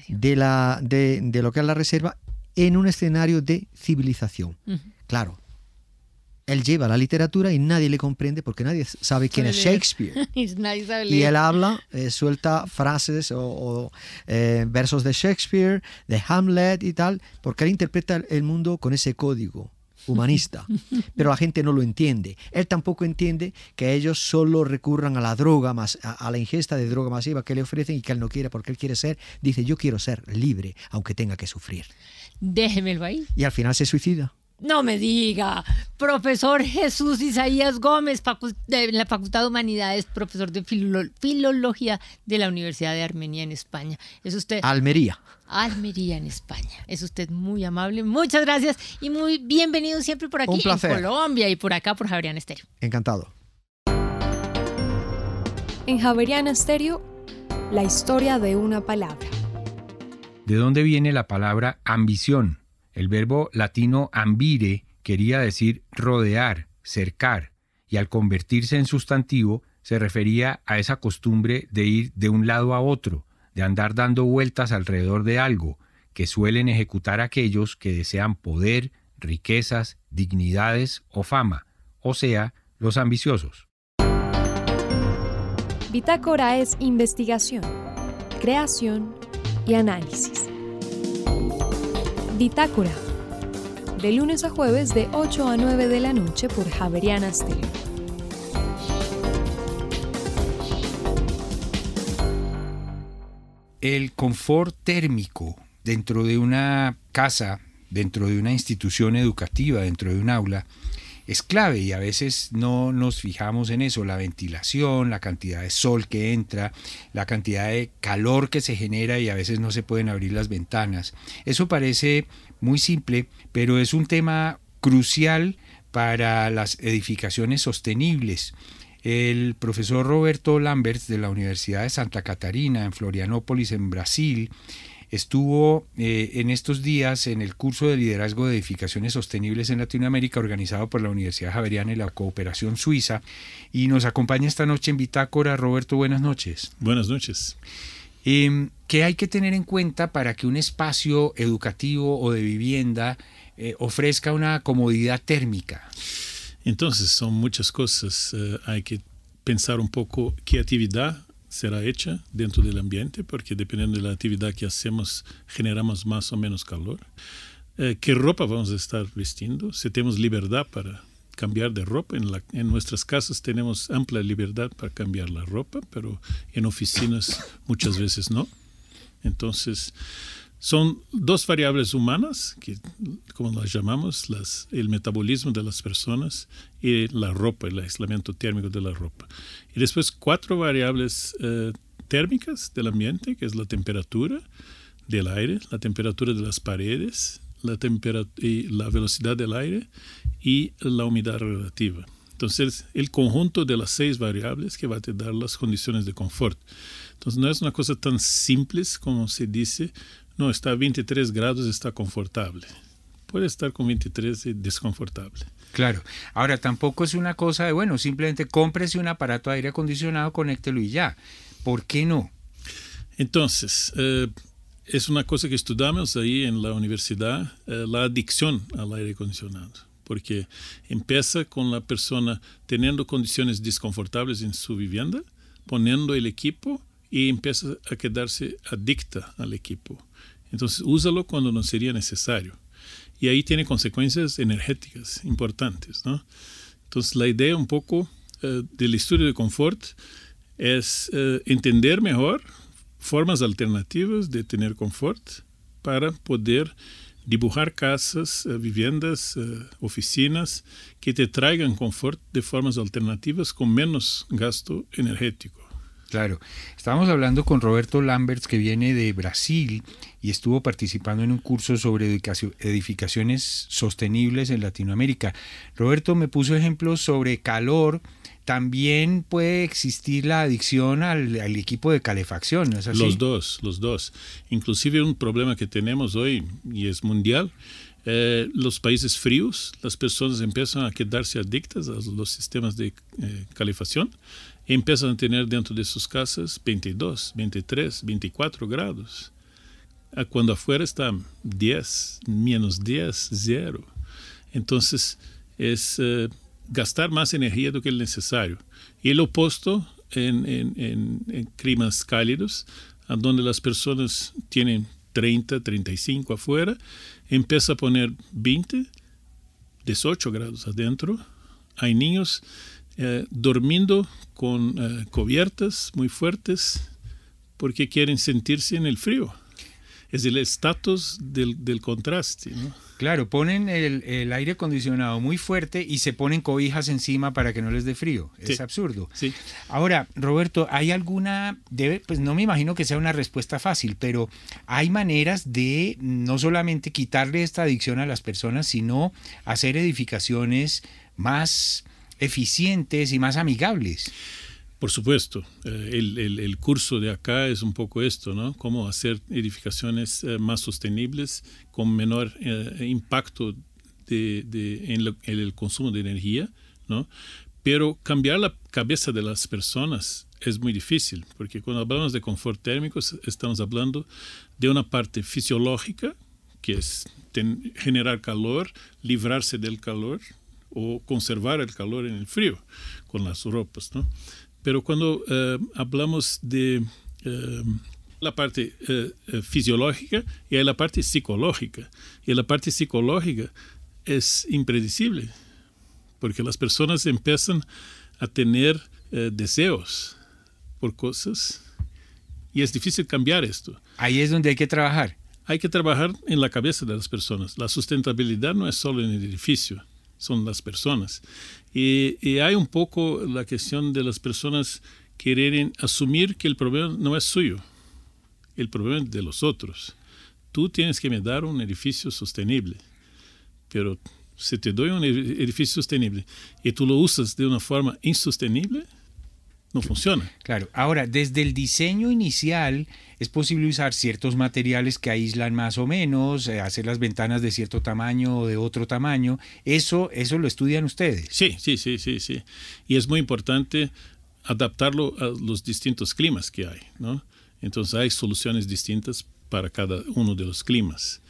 de, la, de, lo que es la reserva en un escenario de civilización. Claro, él lleva la literatura y nadie le comprende porque nadie sabe quién es Shakespeare. y él habla, eh, suelta frases o, eh, versos de Shakespeare, de Hamlet y tal, porque él interpreta el mundo con ese código humanista, pero la gente no lo entiende. Él tampoco entiende que ellos solo recurran a la droga, más, a, la ingesta de droga masiva que le ofrecen y que él no quiere porque él quiere ser, dice yo quiero ser libre, aunque tenga que sufrir. Déjemelo ahí. Y al final se suicida. No me diga, profesor Jesús Isaías Gómez, de la Facultad de Humanidades, profesor de Filología de la Universidad de Armenia en España. Es usted. Almería. Almería en España. Es usted muy amable. Muchas gracias y muy bienvenido siempre por aquí en Colombia y por acá por Javerian Estéreo. Encantado. En Javeriana Stereo, la historia de una palabra. ¿De dónde viene la palabra ambición? El verbo latino ambire quería decir rodear, cercar, y al convertirse en sustantivo se refería a esa costumbre de ir de un lado a otro, de andar dando vueltas alrededor de algo, que suelen ejecutar aquellos que desean poder, riquezas, dignidades o fama, o sea, los ambiciosos. Bitácora es investigación, creación y análisis. Bitácora, de lunes a jueves de 8 a 9 de la noche por Javeriana Stereo. El confort térmico dentro de una casa, dentro de una institución educativa, dentro de un aula, es clave y a veces no nos fijamos en eso, la ventilación, la cantidad de sol que entra, la cantidad de calor que se genera y a veces no se pueden abrir las ventanas. Eso parece muy simple, pero es un tema crucial para las edificaciones sostenibles. El profesor Roberto Lamberts de la Universidad de Santa Catarina en Florianópolis, en Brasil, estuvo eh, en estos días en el curso de liderazgo de edificaciones sostenibles en Latinoamérica organizado por la Universidad Javeriana y la Cooperación Suiza y nos acompaña esta noche en Bitácora. Roberto, buenas noches. Buenas noches. Em, ¿Qué hay que tener en cuenta para que un espacio educativo o de vivienda eh, ofrezca una comodidad térmica? Entonces, son muchas cosas. Eh, hay que pensar un poco qué actividad será hecha dentro del ambiente, porque dependiendo de la actividad que hacemos, generamos más o menos calor. Eh, ¿Qué ropa vamos a estar vestiendo? Si tenemos libertad para cambiar de ropa, en, la, en nuestras casas tenemos amplia libertad para cambiar la ropa, pero en oficinas muchas veces no. Entonces, son dos variables humanas, que, como las llamamos, las, el metabolismo de las personas y la ropa, el aislamiento térmico de la ropa. Y después cuatro variables eh, térmicas del ambiente, que es la temperatura del aire, la temperatura de las paredes, la, y la velocidad del aire y la humedad relativa. Entonces, el conjunto de las seis variables que va a te dar las condiciones de confort. Entonces, no es una cosa tan simple como se dice, no, está a 23 grados, está confortable. Puede estar con 23 y desconfortable. Claro. Ahora, tampoco es una cosa de, bueno, simplemente cómprese un aparato de aire acondicionado, conéctelo y ya. ¿Por qué no? Entonces, eh, es una cosa que estudiamos ahí en la universidad, eh, la adicción al aire acondicionado. Porque empieza con la persona teniendo condiciones desconfortables en su vivienda, poniendo el equipo y empieza a quedarse adicta al equipo. Entonces, úsalo cuando no sería necesario. Y ahí tiene consecuencias energéticas importantes. ¿no? Entonces, la idea un poco eh, del estudio de confort es eh, entender mejor formas alternativas de tener confort para poder dibujar casas, eh, viviendas, oficinas que te traigan confort de formas alternativas con menos gasto energético. Claro, estábamos hablando con Roberto Lamberts que viene de Brasil y estuvo participando en un curso sobre edificaciones sostenibles en Latinoamérica. Roberto me puso ejemplos sobre calor. También puede existir la adicción al, equipo de calefacción. Los dos, los dos. Inclusive un problema que tenemos hoy y es mundial eh, los países fríos, las personas empiezan a quedarse adictas a los sistemas de eh, calefacción empiezan a tener dentro de sus casas 22, 23, 24 grados. Cuando afuera está 10, menos 10, 0. Entonces es uh, gastar más energía do que el necesario. Y el opuesto en, en, en, en climas cálidos, donde las personas tienen 30, 35 afuera, empieza a poner 20, 18 grados adentro. Hay niños eh, durmiendo con eh, cubiertas muy fuertes porque quieren sentirse en el frío. Es el estatus del, del, contraste. ¿no? Claro, ponen el, el, aire acondicionado muy fuerte y se ponen cobijas encima para que no les dé frío. Es absurdo. Sí. Ahora, Roberto, ¿hay alguna, debe, pues no me imagino que sea una respuesta fácil, pero hay maneras de no solamente quitarle esta adicción a las personas, sino hacer edificaciones más eficientes y más amigables. Por supuesto, eh, el, curso de acá es un poco esto, ¿no? Cómo hacer edificaciones eh, más sostenibles con menor eh, impacto de, en, el consumo de energía, ¿no? Pero cambiar la cabeza de las personas es muy difícil, porque cuando hablamos de confort térmico estamos hablando de una parte fisiológica, que es generar calor, librarse del calor o conservar el calor en el frío con las ropas, ¿no? Pero cuando eh, hablamos de eh, la parte eh, fisiológica y hay la parte psicológica, y la parte psicológica es impredecible, porque las personas empiezan a tener deseos por cosas y es difícil cambiar esto. Ahí es donde hay que trabajar. Hay que trabajar en la cabeza de las personas. La sustentabilidad no es solo en el edificio, son las personas. Y, hay un poco la cuestión de las personas querer asumir que el problema no es suyo, el problema es de los otros. Tú tienes que me dar un edificio sostenible, pero si te doy un edificio sostenible y tú lo usas de una forma insostenible, no funciona. Claro, ahora, desde el diseño inicial es posible usar ciertos materiales que aíslan más o menos, eh, hacer las ventanas de cierto tamaño o de otro tamaño. Eso, eso lo estudian ustedes. Sí, sí, sí, sí, sí. Y es muy importante adaptarlo a los distintos climas que hay, ¿no? Entonces hay soluciones distintas para cada uno de los climas.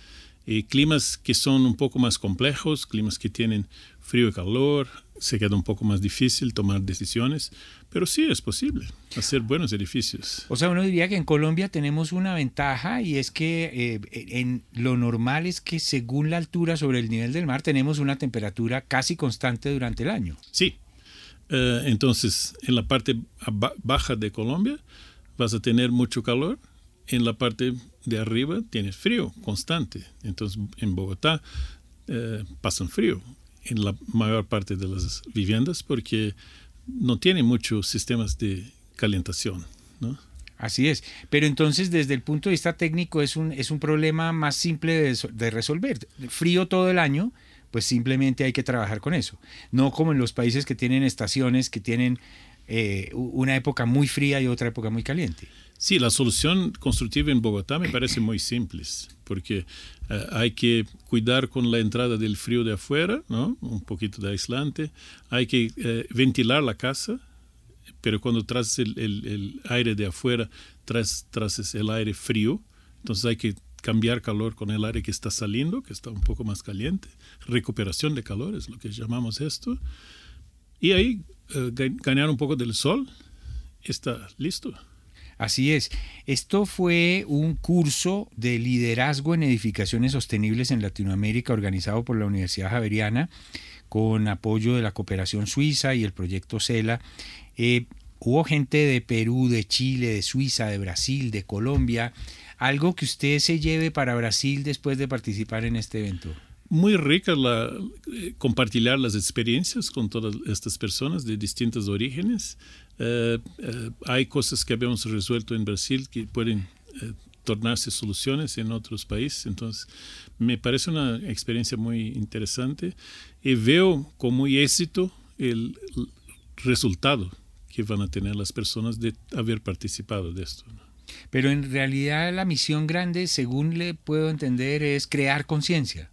Y climas que son un poco más complejos, climas que tienen frío y calor, se queda un poco más difícil tomar decisiones, pero sí es posible hacer buenos edificios. O sea, uno diría que en Colombia tenemos una ventaja y es que eh, en lo normal es que según la altura sobre el nivel del mar tenemos una temperatura casi constante durante el año. Sí. Eh, entonces, en la parte baja de Colombia vas a tener mucho calor, en la parte de arriba tienes frío constante. Entonces, en Bogotá eh, pasan frío en la mayor parte de las viviendas porque no tiene muchos sistemas de calentación. ¿no? Así es. Pero entonces, desde el punto de vista técnico, es un, es un problema más simple de, resolver. Frío todo el año, pues simplemente hay que trabajar con eso. No como en los países que tienen estaciones, que tienen eh, una época muy fría y otra época muy caliente. Sí, la solución constructiva en Bogotá me parece muy simple, porque eh, hay que cuidar con la entrada del frío de afuera, ¿no? un poquito de aislante, hay que eh, ventilar la casa, pero cuando traes el, aire de afuera, traes, traes el aire frío, entonces hay que cambiar calor con el aire que está saliendo, que está un poco más caliente, recuperación de calor es lo que llamamos esto, y ahí eh, ganar un poco del sol, está listo. Así es. Esto fue un curso de liderazgo en edificaciones sostenibles en Latinoamérica organizado por la Universidad Javeriana con apoyo de la cooperación suiza y el proyecto CELA. Eh, hubo gente de Perú, de Chile, de Suiza, de Brasil, de Colombia. ¿Algo que usted se lleve para Brasil después de participar en este evento? muy rica la, eh, compartir las experiencias con todas estas personas de distintos orígenes. Eh, eh, hay cosas que habíamos resuelto en Brasil que pueden tornarse soluciones en otros países. Entonces, me parece una experiencia muy interesante y veo con muy éxito el resultado que van a tener las personas de haber participado de esto. Pero en realidad la misión grande, según le puedo entender, es crear conciencia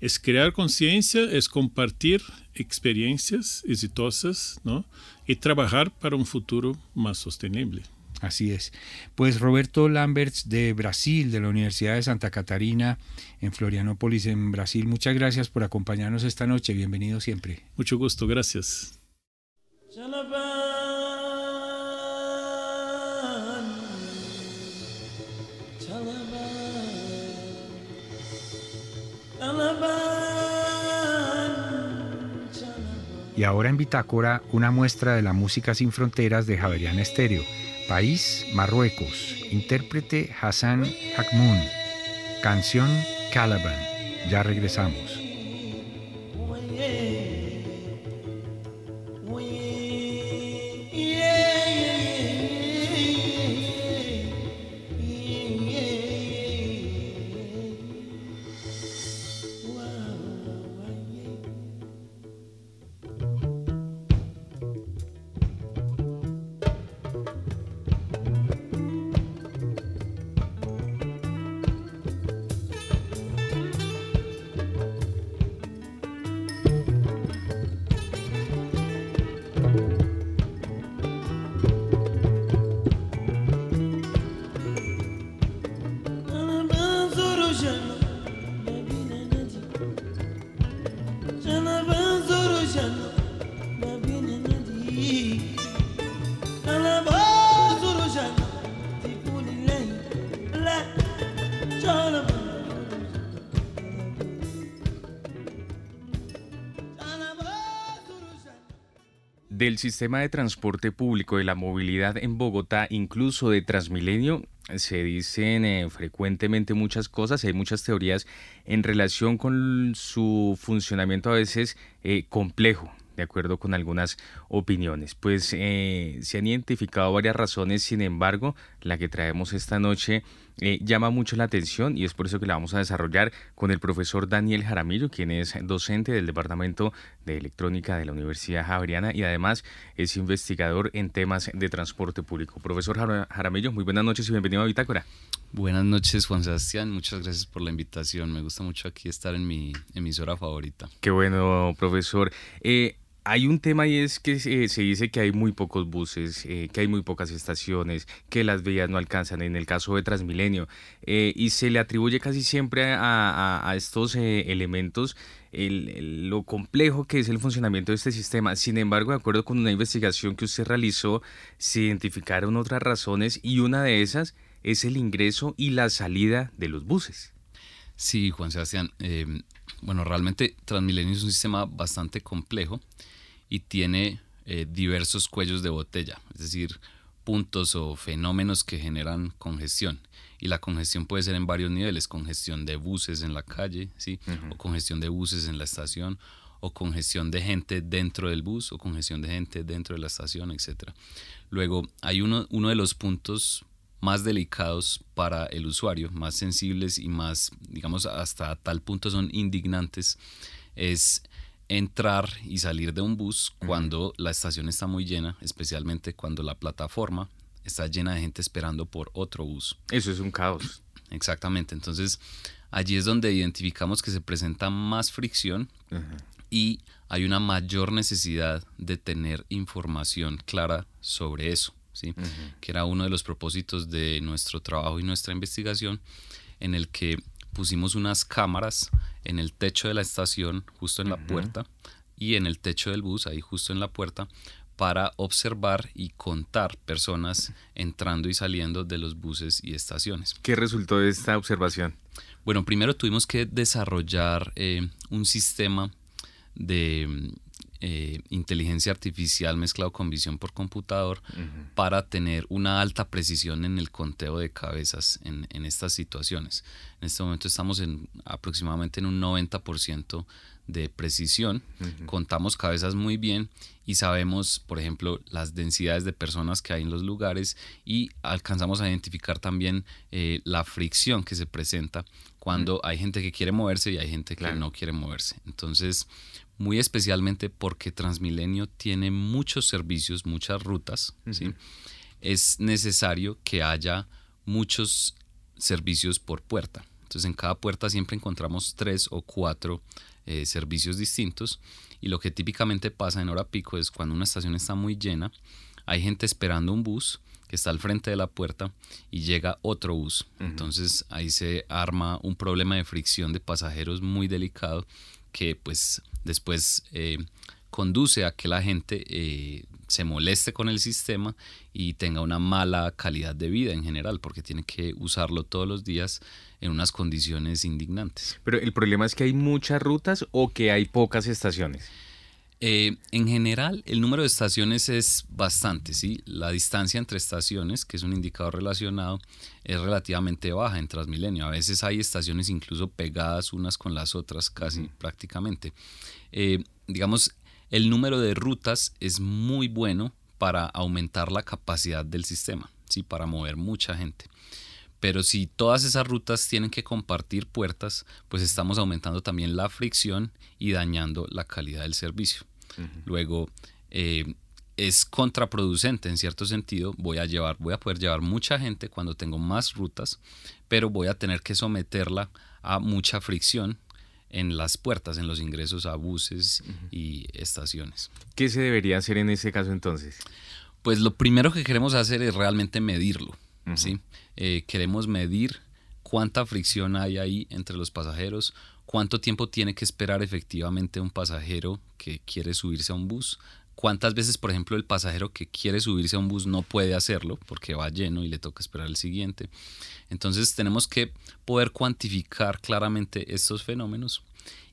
es crear conciencia, es compartir experiencias exitosas ¿no? y trabajar para un futuro más sostenible. Así es. Pues Roberto Lamberts de Brasil, de la Universidad de Santa Catarina, en Florianópolis, en Brasil, muchas gracias por acompañarnos esta noche. Bienvenido siempre. Mucho gusto, gracias. Y ahora en Bitácora, una muestra de la música sin fronteras de Javerian Estéreo. País, Marruecos. Intérprete Hassan Hakmoun. Canción Calaban. Ya regresamos. Del sistema de transporte público, de la movilidad en Bogotá, incluso de Transmilenio, se dicen eh, frecuentemente muchas cosas, hay muchas teorías en relación con su funcionamiento a veces eh, complejo, de acuerdo con algunas opiniones. Pues eh, se han identificado varias razones, sin embargo, la que traemos esta noche eh, llama mucho la atención y es por eso que la vamos a desarrollar con el profesor Daniel Jaramillo, quien es docente del Departamento de Electrónica de la Universidad Javeriana y además es investigador en temas de transporte público. Profesor Jaramillo, muy buenas noches y bienvenido a Bitácora. Buenas noches, Juan Sebastián. Muchas gracias por la invitación. Me gusta mucho aquí estar en mi emisora favorita. Qué bueno, profesor. Eh, hay un tema y es que se dice que hay muy pocos buses, eh, que hay muy pocas estaciones, que las vías no alcanzan en el caso de Transmilenio eh, y se le atribuye casi siempre a, estos eh, elementos lo complejo que es el funcionamiento de este sistema. Sin embargo, de acuerdo con una investigación que usted realizó, se identificaron otras razones y una de esas es el ingreso y la salida de los buses. Sí, Juan Sebastián. bueno, realmente Transmilenio es un sistema bastante complejo y tiene eh, diversos cuellos de botella, es decir, puntos o fenómenos que generan congestión. Y la congestión puede ser en varios niveles, congestión de buses en la calle, ¿sí? o congestión de buses en la estación, o congestión de gente dentro del bus, o congestión de gente dentro de la estación, etc. Luego, hay uno, uno de los puntos más delicados para el usuario, más sensibles y más, digamos, hasta tal punto son indignantes, es entrar y salir de un bus cuando la estación está muy llena, especialmente cuando la plataforma está llena de gente esperando por otro bus. Eso es un caos. Exactamente, entonces allí es donde identificamos que se presenta más fricción y hay una mayor necesidad de tener información clara sobre eso, ¿sí? que era uno de los propósitos de nuestro trabajo y nuestra investigación, en el que pusimos unas cámaras en el techo de la estación, justo en la puerta, y en el techo del bus, ahí justo en la puerta, para observar y contar personas entrando y saliendo de los buses y estaciones. ¿Qué resultó de esta observación? Bueno, primero tuvimos que desarrollar eh, un sistema de eh, inteligencia artificial mezclado con visión por computador para tener una alta precisión en el conteo de cabezas en, estas situaciones. En este momento estamos en aproximadamente en un 90% de precisión, contamos cabezas muy bien y sabemos, por ejemplo, las densidades de personas que hay en los lugares y alcanzamos a identificar también eh, la fricción que se presenta cuando hay gente que quiere moverse y hay gente que no quiere moverse. Entonces, muy especialmente porque Transmilenio tiene muchos servicios, muchas rutas, ¿sí? es necesario que haya muchos servicios por puerta. Entonces en cada puerta siempre encontramos tres o cuatro eh, servicios distintos y lo que típicamente pasa en hora pico es cuando una estación está muy llena, hay gente esperando un bus que está al frente de la puerta y llega otro bus. Entonces ahí se arma un problema de fricción de pasajeros muy delicado que pues después eh, conduce a que la gente eh, se moleste con el sistema y tenga una mala calidad de vida en general, porque tiene que usarlo todos los días en unas condiciones indignantes. Pero el problema es que hay muchas rutas o que hay pocas estaciones. Eh, en general, el número de estaciones es bastante, ¿sí? La distancia entre estaciones, que es un indicador relacionado, es relativamente baja en Transmilenio. A veces hay estaciones incluso pegadas unas con las otras, casi prácticamente. Eh, digamos, el número de rutas es muy bueno para aumentar la capacidad del sistema, ¿sí? Para mover mucha gente. Pero si todas esas rutas tienen que compartir puertas, pues estamos aumentando también la fricción y dañando la calidad del servicio. Luego, eh, es contraproducente en cierto sentido. Voy a, llevar, voy a poder llevar mucha gente cuando tengo más rutas, pero voy a tener que someterla a mucha fricción en las puertas, en los ingresos a buses y estaciones. ¿Qué se debería hacer en ese caso entonces? Pues lo primero que queremos hacer es realmente medirlo. ¿sí? Eh, queremos medir cuánta fricción hay ahí entre los pasajeros, cuánto tiempo tiene que esperar efectivamente un pasajero que quiere subirse a un bus, cuántas veces, por ejemplo, el pasajero que quiere subirse a un bus no puede hacerlo porque va lleno y le toca esperar el siguiente. Entonces tenemos que poder cuantificar claramente estos fenómenos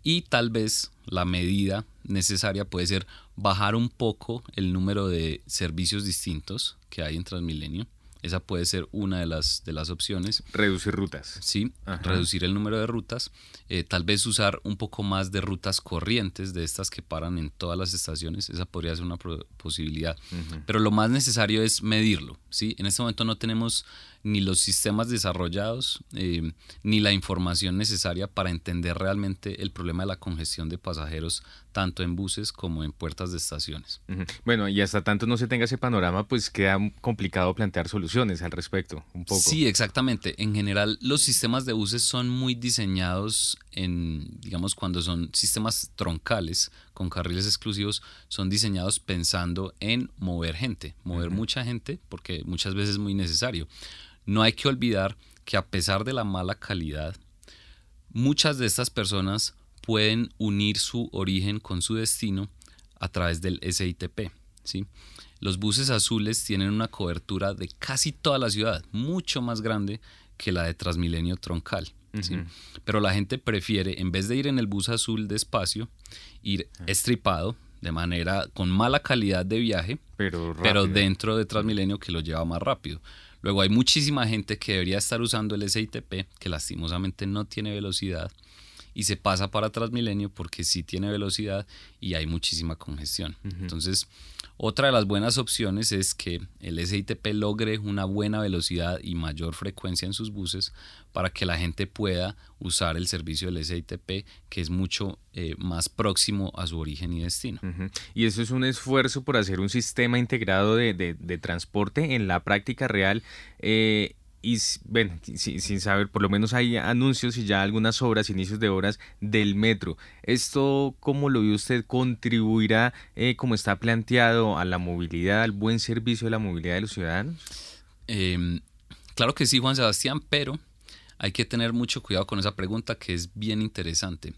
y tal vez la medida necesaria puede ser bajar un poco el número de servicios distintos que hay en Transmilenio esa puede ser una de las, de las opciones. Reducir rutas. Sí, reducir el número de rutas. Eh, tal vez usar un poco más de rutas corrientes, de estas que paran en todas las estaciones. Esa podría ser una posibilidad. Pero lo más necesario es medirlo. ¿sí? En este momento no tenemos ni los sistemas desarrollados, eh, ni la información necesaria para entender realmente el problema de la congestión de pasajeros, tanto en buses como en puertas de estaciones. Bueno, y hasta tanto no se tenga ese panorama, pues queda complicado plantear soluciones al respecto, un poco. Sí, exactamente. En general, los sistemas de buses son muy diseñados en, digamos, cuando son sistemas troncales con carriles exclusivos, son diseñados pensando en mover gente, mover mucha gente, porque muchas veces es muy necesario. No hay que olvidar que a pesar de la mala calidad, muchas de estas personas pueden unir su origen con su destino a través del SITP. ¿sí? Los buses azules tienen una cobertura de casi toda la ciudad, mucho más grande que la de Transmilenio troncal. Pero la gente prefiere, en vez de ir en el bus azul despacio, ir estripado, de manera con mala calidad de viaje, pero, pero dentro de Transmilenio que lo lleva más rápido. Luego hay muchísima gente que debería estar usando el SITP, que lastimosamente no tiene velocidad, y se pasa para Transmilenio porque sí tiene velocidad y hay muchísima congestión. Entonces, otra de las buenas opciones es que el SITP logre una buena velocidad y mayor frecuencia en sus buses para que la gente pueda usar el servicio del SITP que es mucho eh, más próximo a su origen y destino. Y eso es un esfuerzo por hacer un sistema integrado de, de, transporte en la práctica real. Eh, y bueno, sin, saber, por lo menos hay anuncios y ya algunas obras, inicios de obras del metro. ¿Esto, cómo lo ve usted, contribuirá, eh, como está planteado, a la movilidad, al buen servicio de la movilidad de los ciudadanos? Em, claro que sí, Juan Sebastián, pero hay que tener mucho cuidado con esa pregunta que es bien interesante.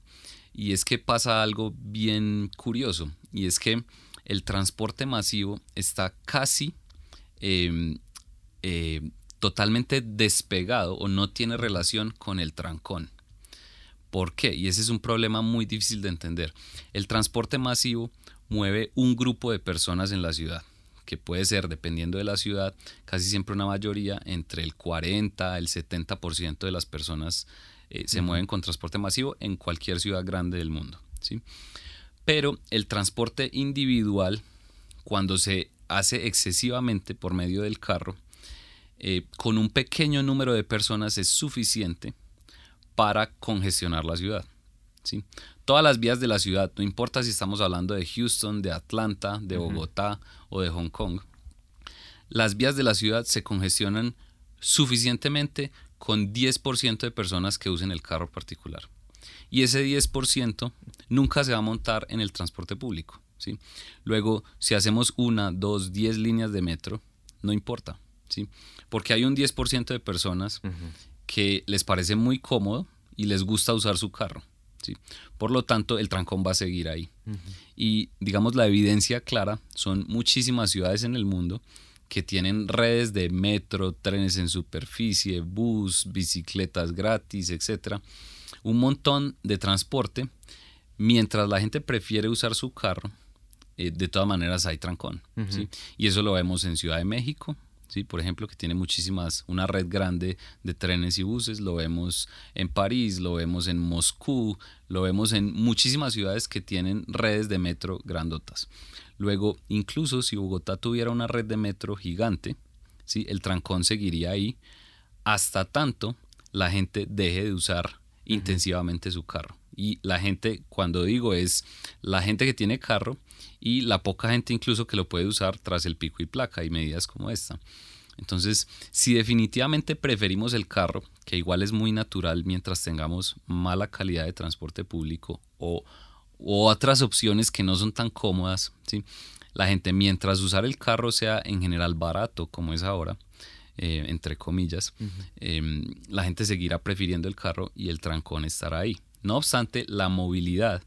Y es que pasa algo bien curioso, y es que el transporte masivo está casi... Eh, totalmente despegado o no tiene relación con el trancón. ¿Por qué? Y ese es un problema muy difícil de entender. El transporte masivo mueve un grupo de personas en la ciudad, que puede ser, dependiendo de la ciudad, casi siempre una mayoría, entre el 40, el 70% de las personas eh, se mueven con transporte masivo en cualquier ciudad grande del mundo. ¿sí? Pero el transporte individual, cuando se hace excesivamente por medio del carro, eh, con un pequeño número de personas es suficiente para congestionar la ciudad. ¿sí? Todas las vías de la ciudad, no importa si estamos hablando de Houston, de Atlanta, de Bogotá o de Hong Kong, las vías de la ciudad se congestionan suficientemente con 10% de personas que usen el carro particular. Y ese 10% nunca se va a montar en el transporte público. ¿sí? Luego, si hacemos una, dos, diez líneas de metro, no importa. ¿Sí? Porque hay un 10% de personas que les parece muy cómodo y les gusta usar su carro. ¿sí? Por lo tanto, el trancón va a seguir ahí. Y digamos, la evidencia clara son muchísimas ciudades en el mundo que tienen redes de metro, trenes en superficie, bus, bicicletas gratis, etc. Un montón de transporte, mientras la gente prefiere usar su carro, eh, de todas maneras hay trancón. ¿sí? Y eso lo vemos en Ciudad de México, ¿sí? por ejemplo, que tiene muchísimas, una red grande de trenes y buses, lo vemos en París, lo vemos en Moscú, lo vemos en muchísimas ciudades que tienen redes de metro grandotas. Luego, incluso si Bogotá tuviera una red de metro gigante, ¿sí? el trancón seguiría ahí hasta tanto la gente deje de usar intensivamente su carro. Y la gente, cuando digo es la gente que tiene carro, y la poca gente incluso que lo puede usar tras el pico y placa y medidas como esta. Entonces, si definitivamente preferimos el carro, que igual es muy natural mientras tengamos mala calidad de transporte público o, otras opciones que no son tan cómodas, ¿sí? la gente mientras usar el carro sea en general barato como es ahora, eh, entre comillas, em, la gente seguirá prefiriendo el carro y el trancón estará ahí. No obstante, la movilidad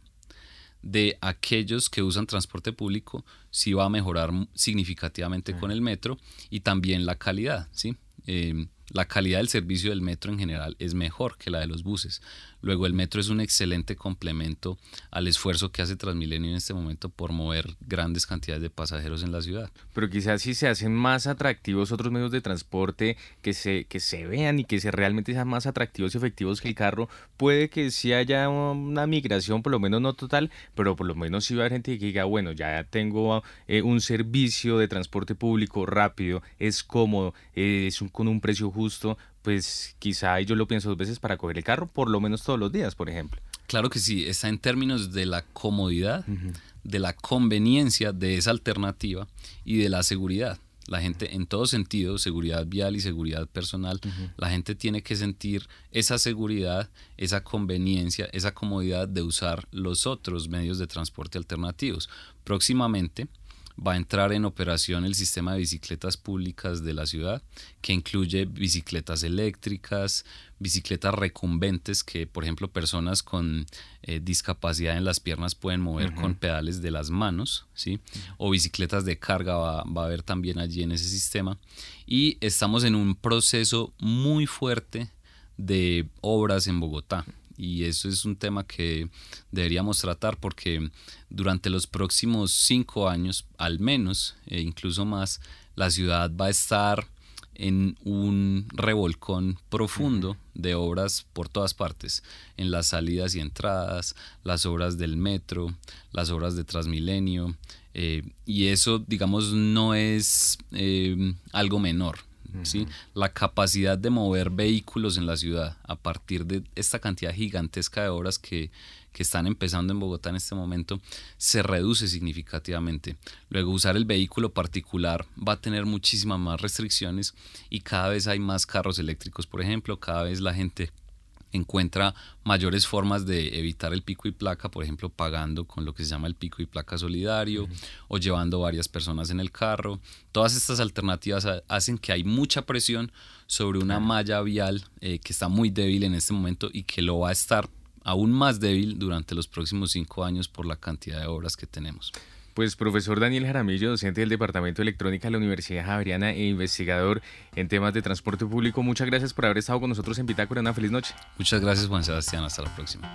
de aquellos que usan transporte público sí va a mejorar significativamente con el metro y también la calidad, ¿sí? Em, la calidad del servicio del metro en general es mejor que la de los buses. Luego el metro es un excelente complemento al esfuerzo que hace Transmilenio en este momento por mover grandes cantidades de pasajeros en la ciudad. Pero quizás si se hacen más atractivos otros medios de transporte que se, que se vean y que se realmente sean más atractivos y efectivos que el carro, puede que sí haya una migración, por lo menos no total, pero por lo menos sí va a haber gente que diga, bueno, ya tengo eh, un servicio de transporte público rápido, es cómodo, es con un precio justo, pues quizá yo lo pienso dos veces para coger el carro, por lo menos todos los días, por ejemplo. Claro que sí, está en términos de la comodidad, de la conveniencia de esa alternativa y de la seguridad. La gente, en todo sentido, seguridad vial y seguridad personal, la gente tiene que sentir esa seguridad, esa conveniencia, esa comodidad de usar los otros medios de transporte alternativos. Próximamente, va a entrar en operación el sistema de bicicletas públicas de la ciudad, que incluye bicicletas eléctricas, bicicletas recumbentes que, por ejemplo, personas con eh, discapacidad en las piernas pueden mover con pedales de las manos, ¿sí? O bicicletas de carga va, va, a haber también allí en ese sistema. Y estamos en un proceso muy fuerte de obras en Bogotá y eso es un tema que deberíamos tratar porque durante los próximos cinco años, al menos, e incluso más, la ciudad va a estar en un revolcón profundo de obras por todas partes, en las salidas y entradas, las obras del metro, las obras de Transmilenio, eh, y eso, digamos, no es eh, algo menor. ¿Sí? La capacidad de mover vehículos en la ciudad a partir de esta cantidad gigantesca de obras que, que están empezando en Bogotá en este momento se reduce significativamente. Luego usar el vehículo particular va a tener muchísimas más restricciones y cada vez hay más carros eléctricos, por ejemplo, cada vez la gente encuentra mayores formas de evitar el pico y placa, por ejemplo, pagando con lo que se llama el pico y placa solidario o llevando varias personas en el carro. Todas estas alternativas hacen que hay mucha presión sobre una malla vial eh, que está muy débil en este momento y que lo va a estar aún más débil durante los próximos cinco años por la cantidad de obras que tenemos. Pues profesor Daniel Jaramillo, docente del Departamento de Electrónica de la Universidad Javeriana e investigador en temas de transporte público, muchas gracias por haber estado con nosotros en Bitácora. Una feliz noche. Muchas gracias Juan Sebastián, hasta la próxima.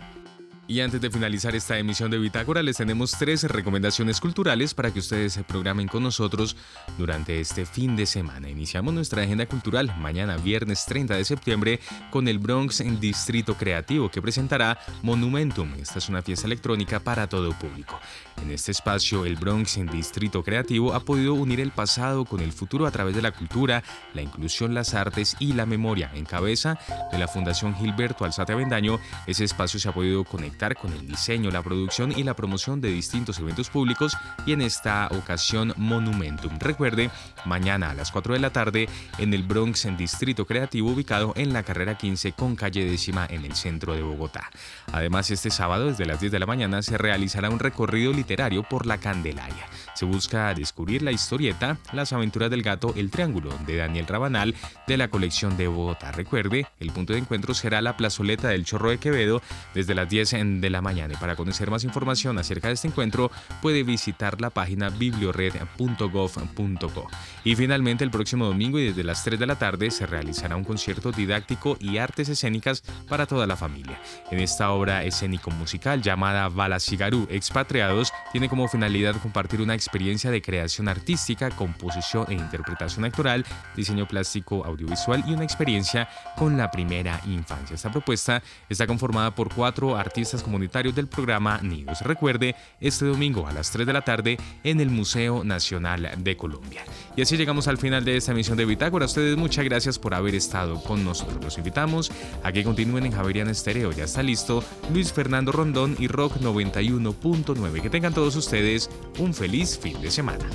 Y antes de finalizar esta emisión de Bitácora, les tenemos tres recomendaciones culturales para que ustedes se programen con nosotros durante este fin de semana. Iniciamos nuestra agenda cultural mañana, viernes 30 de septiembre, con el Bronx en Distrito Creativo, que presentará Monumentum. Esta es una fiesta electrónica para todo público. En este espacio, el Bronx en Distrito Creativo ha podido unir el pasado con el futuro a través de la cultura, la inclusión, las artes y la memoria. En cabeza de la Fundación Gilberto Alzate Avendaño, ese espacio se ha podido conectar con el diseño, la producción y la promoción de distintos eventos públicos y en esta ocasión Monumentum. Recuerde, mañana a las 4 de la tarde en el Bronx en Distrito Creativo ubicado en la carrera 15 con calle décima en el centro de Bogotá. Además, este sábado desde las 10 de la mañana se realizará un recorrido literario por la Candelaria. Se busca descubrir la historieta Las aventuras del gato El Triángulo de Daniel Rabanal de la colección de Bogotá. Recuerde, el punto de encuentro será la plazoleta del Chorro de Quevedo desde las 10 de la mañana. Y para conocer más información acerca de este encuentro, puede visitar la página bibliored.gov.co. Y finalmente, el próximo domingo y desde las 3 de la tarde se realizará un concierto didáctico y artes escénicas para toda la familia. En esta obra escénico-musical llamada Balasigarú Expatriados, tiene como finalidad compartir una experiencia de creación artística, composición e interpretación actoral, diseño plástico audiovisual y una experiencia con la primera infancia. Esta propuesta está conformada por cuatro artistas comunitarios del programa Nidos. Recuerde, este domingo a las 3 de la tarde en el Museo Nacional de Colombia. Y así llegamos al final de esta emisión de Bitácora. A ustedes muchas gracias por haber estado con nosotros. Los invitamos a que continúen en Javerian Estéreo. Ya está listo Luis Fernando Rondón y Rock 91.9. Que tengan todos ustedes un feliz fin de semana.